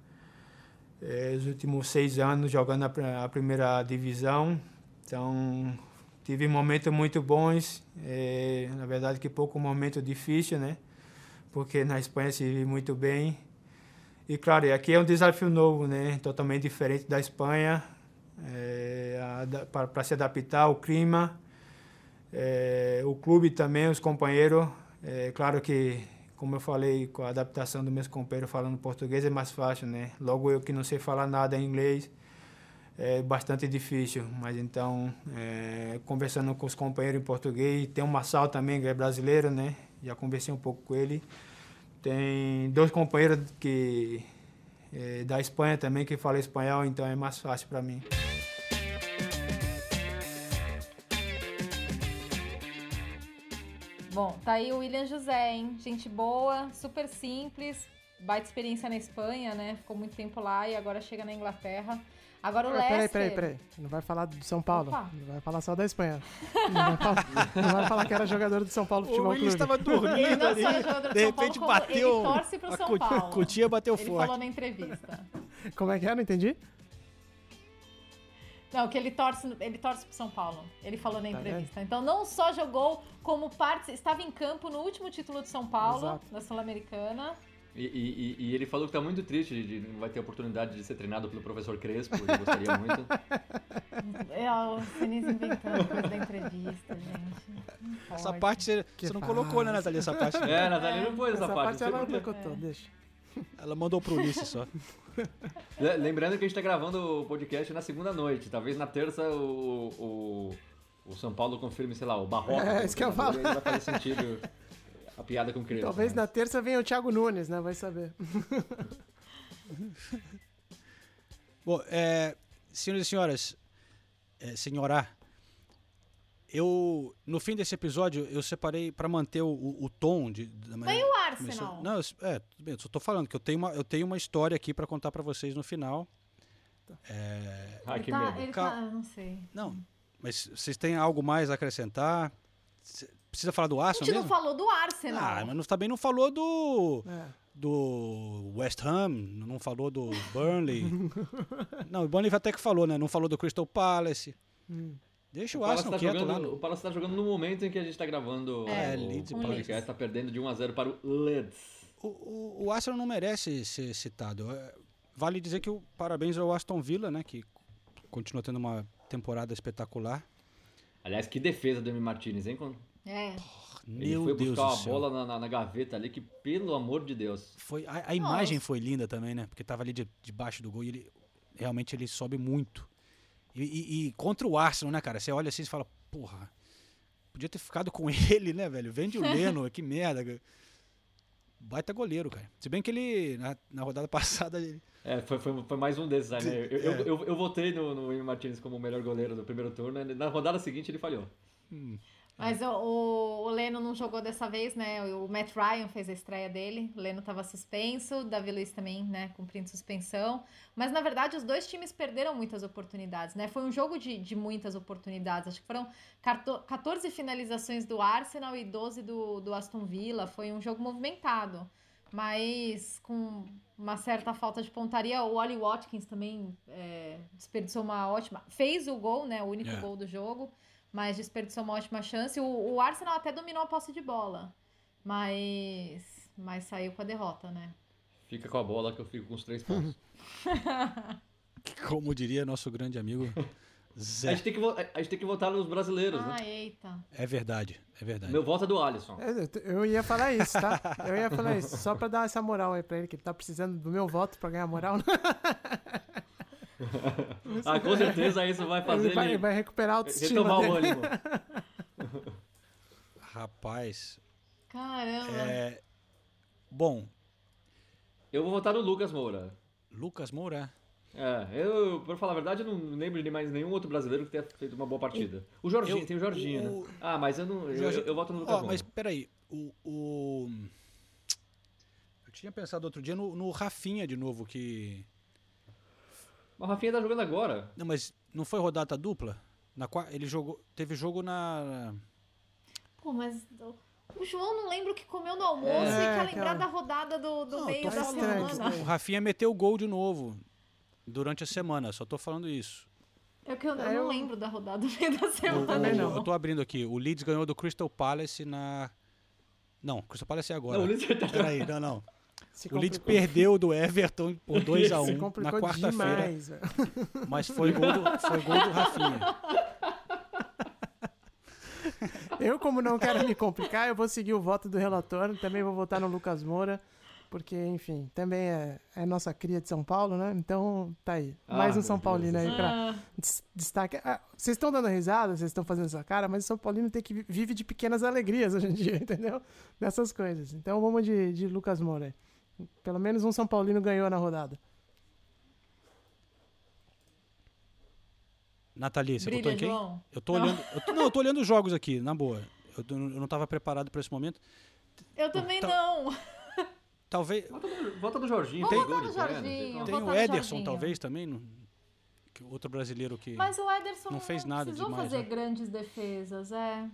é, os últimos seis anos jogando a, a primeira divisão, então tive momentos muito bons, é, na verdade que pouco momento difícil, né? Porque na Espanha se vive muito bem. E claro, aqui é um desafio novo, né? Totalmente diferente da Espanha, para se adaptar ao clima, é, o clube também, os companheiros. É, claro que, como eu falei, com a adaptação dos meus companheiros falando português é mais fácil, né? Logo eu que não sei falar nada em inglês, é bastante difícil. Mas então, é, conversando com os companheiros em português, tem o Massal também, que é brasileiro, né? Já conversei um pouco com ele. Tem dois companheiros que é, da Espanha também que falam espanhol, então é mais fácil para mim. Bom, tá aí o William José, hein? Gente boa, super simples, baita experiência na Espanha, né? Ficou muito tempo lá e agora chega na Inglaterra. Agora o Peraí, Leicester... peraí, peraí. Não vai falar do São Paulo. Opa. Não vai falar só da Espanha. Não vai falar, não vai falar que era jogador do São Paulo O Futebol William Clube. estava dormindo Ele não ali. só é jogador do De São Paulo, repente como bateu. ele torce pro a São Paulo. Cutia bateu Ele forte. falou na entrevista. Como é que é? Não entendi? Não, que ele torce, ele torce pro São Paulo. Ele falou na Tá entrevista. Então não só jogou como parte, estava em campo no último título de São Paulo, Exato. da Sul-Americana. E, e- e- ele falou que tá muito triste de de não vai ter oportunidade de ser treinado pelo professor Crespo, ele gostaria muito. É, o Sinise inventando coisa da entrevista, gente. Não Essa parte você, você não colocou, né. Nathalie? Essa parte. É, Natália não pôs essa, Essa parte. parte não ela por quê. boicotou, deixa. Ela mandou pro Ulisses só. Le- Lembrando que a gente tá gravando o podcast na segunda noite. Talvez na terça o, o, o São Paulo confirme, sei lá, o Barroca. É, isso que eu falo. aí Vai fazer sentido a piada com o Crespo. Talvez né? na terça venha o Thiago Nunes, né? Vai saber. Bom, é, senhoras e senhoras, é, senhora, eu no fim desse episódio eu separei pra manter o, o, o tom de, da Mas e o Arsenal? Não, eu, é, tudo bem, eu só tô falando que eu tenho uma, eu tenho uma história aqui pra contar pra vocês no final. É, Ai, Ele que tá, medo. ele tá, não sei. não, mas vocês têm algo mais a acrescentar? Precisa falar do A Arsenal gente não mesmo? falou do Arsenal. Ah, mas não- também não falou do É. do West Ham, não falou do Burnley. não, o Burnley até que falou, né? Não falou do Crystal Palace. Hum. Deixa o, O Arsenal tá quieto jogando, lá. no- o Palace tá jogando no momento em que a gente tá gravando É, o, Leeds o Palace. podcast. Tá perdendo de 1x0 para o Leeds. O, o, o Arsenal não merece ser citado. É, Vale dizer que o parabéns ao Aston Villa, né? Que continua tendo uma temporada espetacular. Aliás, que defesa do Emi Martinez, hein? É. Ele Meu foi Deus buscar do a céu. bola na, na- na gaveta ali, que pelo amor de Deus. Foi, a, a imagem foi linda também, né? Porque tava ali de- debaixo do gol e ele realmente ele sobe muito. E, e- e contra o Arsenal, né, cara? Você olha assim e fala, porra, podia ter ficado com ele, né, velho? Vende o Leno, que merda. Baita goleiro, cara. Se bem que ele, na, na rodada passada, ele, É, foi, foi, foi mais um desses aí, né? Eu, eu, É. eu, eu votei no, no Emi Martinez como o melhor goleiro do primeiro turno. e Na rodada seguinte ele falhou. Mas o, o, o Leno não jogou dessa vez, né? O Matt Ryan fez a estreia dele. O Leno estava suspenso, o Davi Luiz também, né? Cumprindo suspensão. Mas na verdade os dois times perderam muitas oportunidades, né? Foi um jogo de, de muitas oportunidades. Acho que foram 14 14 finalizações do Arsenal e 12 do, do Aston Villa. Foi um jogo movimentado. Mas com uma certa falta de pontaria, o Oli Watkins também é, desperdiçou uma ótima. Fez o gol, né? O único É. gol do jogo mas desperdiçou uma ótima chance. O, o Arsenal até dominou a posse de bola, mas, mas saiu com a derrota, né? Fica com a bola que eu fico com os três pontos. como diria nosso grande amigo a, Zé. gente tem que, vo- a gente tem que votar nos brasileiros, ah, né? eita. É verdade, é verdade. Meu voto é do Alisson. É, Eu, eu ia falar isso, tá? Eu ia falar isso, só pra dar essa moral aí pra ele, que ele tá precisando do meu voto pra ganhar moral. né? Ah, com certeza isso vai fazer Ele vai, ele vai recuperar a autoestima retomar o dele. ânimo. Rapaz, Caramba. é... Bom, Eu vou votar no Lucas Moura. Lucas Moura... É, eu, pra falar a verdade, eu não lembro de mais nenhum outro brasileiro que tenha feito uma boa partida. O Jorginho, Eu- tem o Jorginho, o- né? Ah, mas eu não. Eu, Jorge- eu voto no Lucas Ó, Moura. mas peraí, o, o... Eu tinha pensado outro dia no, no Rafinha de novo, que... Mas o Rafinha tá jogando agora. Não, mas não foi rodada dupla? Na qua... Ele jogou... Teve jogo na... Pô, mas o- o João não lembra o que comeu no almoço É, e quer aquela- lembrar da rodada do, do Não, meio da falando semana. O Rafinha meteu gol de novo durante a semana, só tô falando isso. É que eu, eu É, não eu- lembro da rodada do meio da O- semana. também o- não. Eu tô abrindo aqui. O Leeds ganhou do Crystal Palace na... Não, Crystal Palace é agora. Não, o Leeds tá- Peraí, não, não. Se O Leeds perdeu do Everton por 2 a 1 Se na complicou quarta-feira. demais, velho. Mas foi gol, do, foi gol do Rafinha. Eu, como não quero me complicar, eu vou seguir o voto do relator. Também vou votar no Lucas Moura. Porque, enfim, também é, é nossa cria de São Paulo, né? Então, tá aí. Ah, Mais um São Deus Paulino do aí pra Ah, des- destaque. Ah, Vocês estão dando risada, vocês estão fazendo essa cara, mas o São Paulino tem que vi- vive de pequenas alegrias hoje em dia, entendeu? Dessas coisas. Então vamos de, de Lucas Moura aí. Pelo menos um São Paulino ganhou na rodada. Nathalie, você Brilha, votou em quem? João. Eu tô olhando. Eu tô, não, eu tô olhando os jogos aqui, na boa. Eu, eu não tava preparado pra esse momento. Eu também Tá- não. Talvez. Vota no Jorginho. Tem gol Jorginho. Tem o Ederson, Jorginho. talvez, também. no- que- outro brasileiro que. Mas o Ederson Não fez nada precisou demais, fazer né? grandes defesas, é.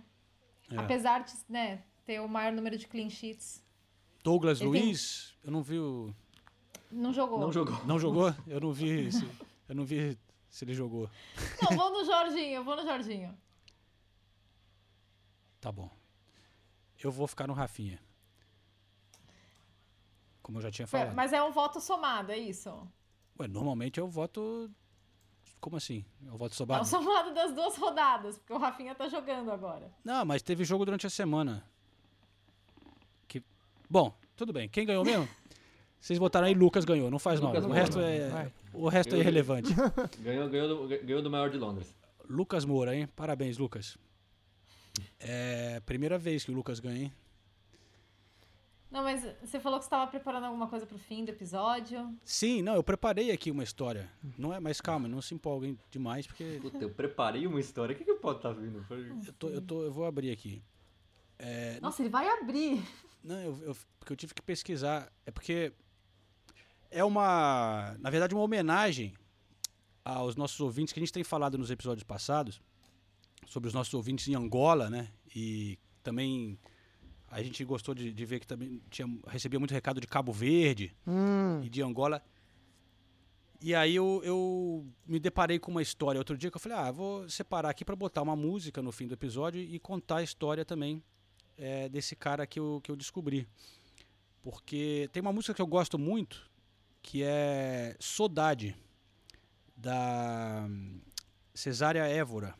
É. Apesar de né, ter o maior número de clean sheets. Douglas Ele tem- Luiz, eu não vi o. Não jogou. Não jogou. Não jogou? Eu não vi. esse- eu não vi se ele jogou. Não, vou no Jorginho, vou no Jorginho. Tá bom. Eu vou ficar no Rafinha. Como eu já tinha falado. Mas é um voto somado, é isso? Ué, normalmente eu voto. Como assim? Eu voto É somado? o somado das duas rodadas, porque o Rafinha tá jogando agora. Não, mas teve jogo durante a semana. Bom, tudo bem. Quem ganhou mesmo? Vocês votaram aí, Lucas ganhou, não faz Lucas mal. O ganhou, resto é, vai. o resto é Ganhou- irrelevante. Ganhou, ganhou, do, ganhou do maior de Londres. Lucas Moura, hein? Parabéns, Lucas. É primeira vez que o Lucas ganha, hein? Não, mas você falou que você estava preparando alguma coisa pro fim do episódio. Sim, não, eu preparei aqui uma história. Não é, mas calma, não se empolguem demais, porque. Puta, eu preparei uma história. O que, que pode estar vindo? Foi- Eu, tô, eu, tô, eu vou abrir aqui. É, Nossa, ele vai abrir. Não, eu, eu- porque eu tive que pesquisar. É porque é uma, na verdade, uma homenagem aos nossos ouvintes que a gente tem falado nos episódios passados sobre os nossos ouvintes em Angola, né? E também a gente gostou de, de ver que também tinha, recebia muito recado de Cabo Verde Hum. e de Angola. E aí eu, eu me deparei com uma história outro dia que eu falei, ah, vou separar aqui para botar uma música no fim do episódio e contar a história também é, desse cara que eu, que eu descobri. Porque tem uma música que eu gosto muito, que é Sodade, da hum, Cesária Évora,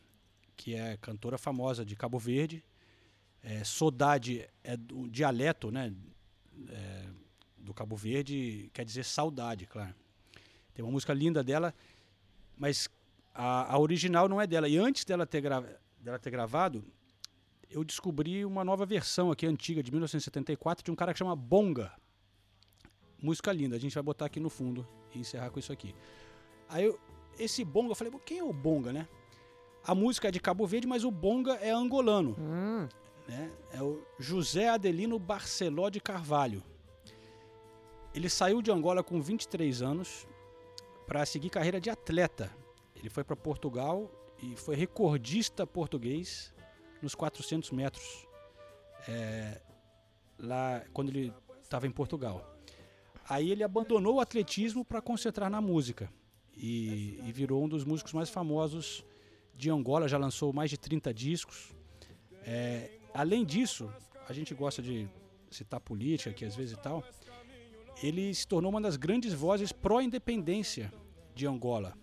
que é cantora famosa de Cabo Verde. É, Sodade é do dialeto, né? é, do Cabo Verde, quer dizer saudade, claro. Tem uma música linda dela, mas a, a original não é dela. E antes dela ter, dela ter gravado, eu descobri uma nova versão aqui, antiga, de 1974, de um cara que chama Bonga. Música linda, a gente vai botar aqui no fundo e encerrar com isso aqui. Aí eu, esse Bonga, eu falei, "Pô, quem é o Bonga, né? A música é de Cabo Verde, mas o Bonga é angolano. Né? É o José Adelino Barceló de Carvalho. Ele saiu de Angola com 23 anos para seguir carreira de atleta. Ele foi para Portugal e foi recordista português nos 400 metros é, lá quando ele estava em Portugal. Aí ele abandonou o atletismo para concentrar na música e, e virou um dos músicos mais famosos de Angola. Já lançou mais de 30 discos. É, além disso, a gente gosta de citar política aqui às vezes e tal. Ele se tornou uma das grandes vozes pró-independência de Angola.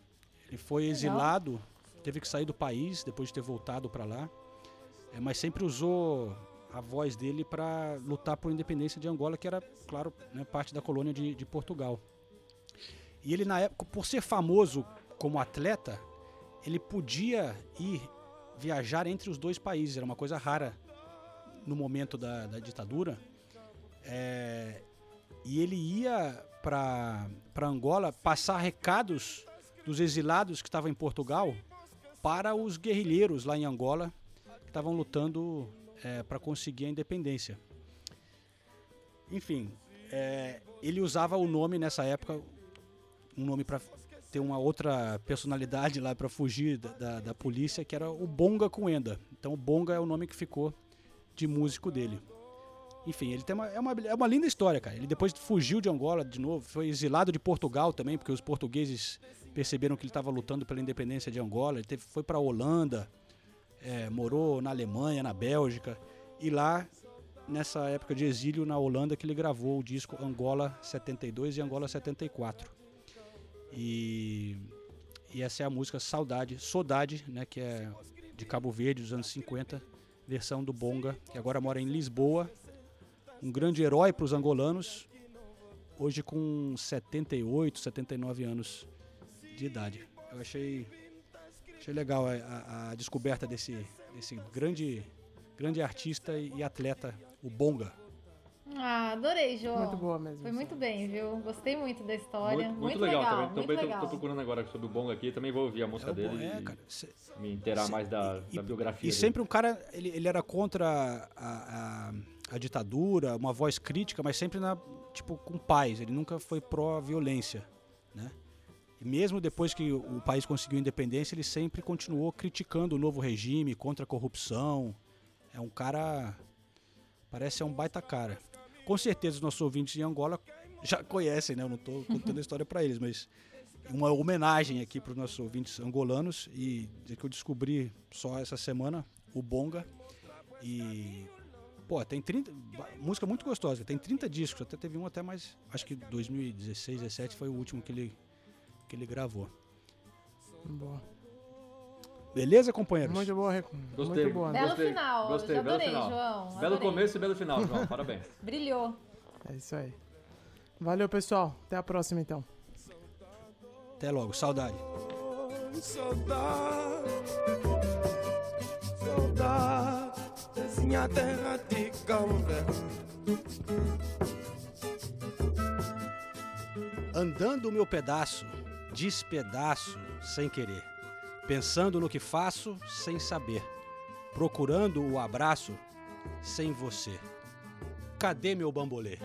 Ele foi exilado, teve que sair do país depois de ter voltado para lá, é, mas sempre usou a voz dele para lutar por independência de Angola, que era, claro, né, parte da colônia de, de Portugal. E ele, na época, por ser famoso como atleta, ele podia ir viajar entre os dois países, era uma coisa rara no momento da, da ditadura. É, e ele ia para Angola passar recados dos exilados que estavam em Portugal para os guerrilheiros lá em Angola que estavam lutando para conseguir a independência. Enfim, é, ele usava o nome nessa época, um nome para ter uma outra personalidade lá para fugir da, da, da polícia, que era o Bonga Coenda. Então, o Bonga é o nome que ficou de músico dele. Enfim, ele tem uma, é, uma, é uma linda história, cara. Ele depois fugiu de Angola de novo, foi exilado de Portugal também, porque os portugueses perceberam que ele estava lutando pela independência de Angola. Ele teve, foi para a Holanda, é, morou na Alemanha, na Bélgica, e lá, nessa época de exílio na Holanda, que ele gravou o disco Angola 72 e Angola 74. E, e essa é a música Saudade, Saudade, né, que é de Cabo Verde, dos anos 50, versão do Bonga, que agora mora em Lisboa, um grande herói para os angolanos, hoje com 78, 79 anos de idade. Eu achei, achei legal a, a, a descoberta desse, desse grande, grande artista e atleta, o Bonga. Ah, adorei, João. Muito boa mesmo. Foi muito bem, viu? Gostei muito da história. Muito, Muito, muito legal, também. muito Também tô, legal. tô procurando agora sobre o Bonga aqui, também vou ouvir a música É, dele é, e cara, me inteirar mais da, da biografia E dele. sempre um cara, ele, ele era contra a, a, a ditadura, uma voz crítica, mas sempre na, tipo, com paz. Ele nunca foi pró-violência, né? Mesmo depois que o país conseguiu independência, ele sempre continuou criticando o novo regime, contra a corrupção. É um cara, parece ser um baita cara. Com certeza os nossos ouvintes em Angola já conhecem, né? Eu não estou contando a história para eles, mas uma homenagem aqui para os nossos ouvintes angolanos e dizer que eu descobri só essa semana o Bonga e pô, tem 30 ba- música muito gostosa, tem 30 discos, até teve um até mais, acho que 2016, 17 foi o último que ele que ele gravou. Boa. Beleza, companheiros? Muito boa, Gostei. muito boa. Belo gostei, final, Gostei, já belo adorei, final. João, Belo adorei. começo e belo final, João. Parabéns. Brilhou. É isso aí. Valeu, pessoal. Até a próxima, então. Até logo, saudade. Saudade, saudade, minha terra de Cabo Andando o meu pedaço, despedaço sem querer. Pensando no que faço sem saber. Procurando o abraço sem você. Cadê meu bambolê?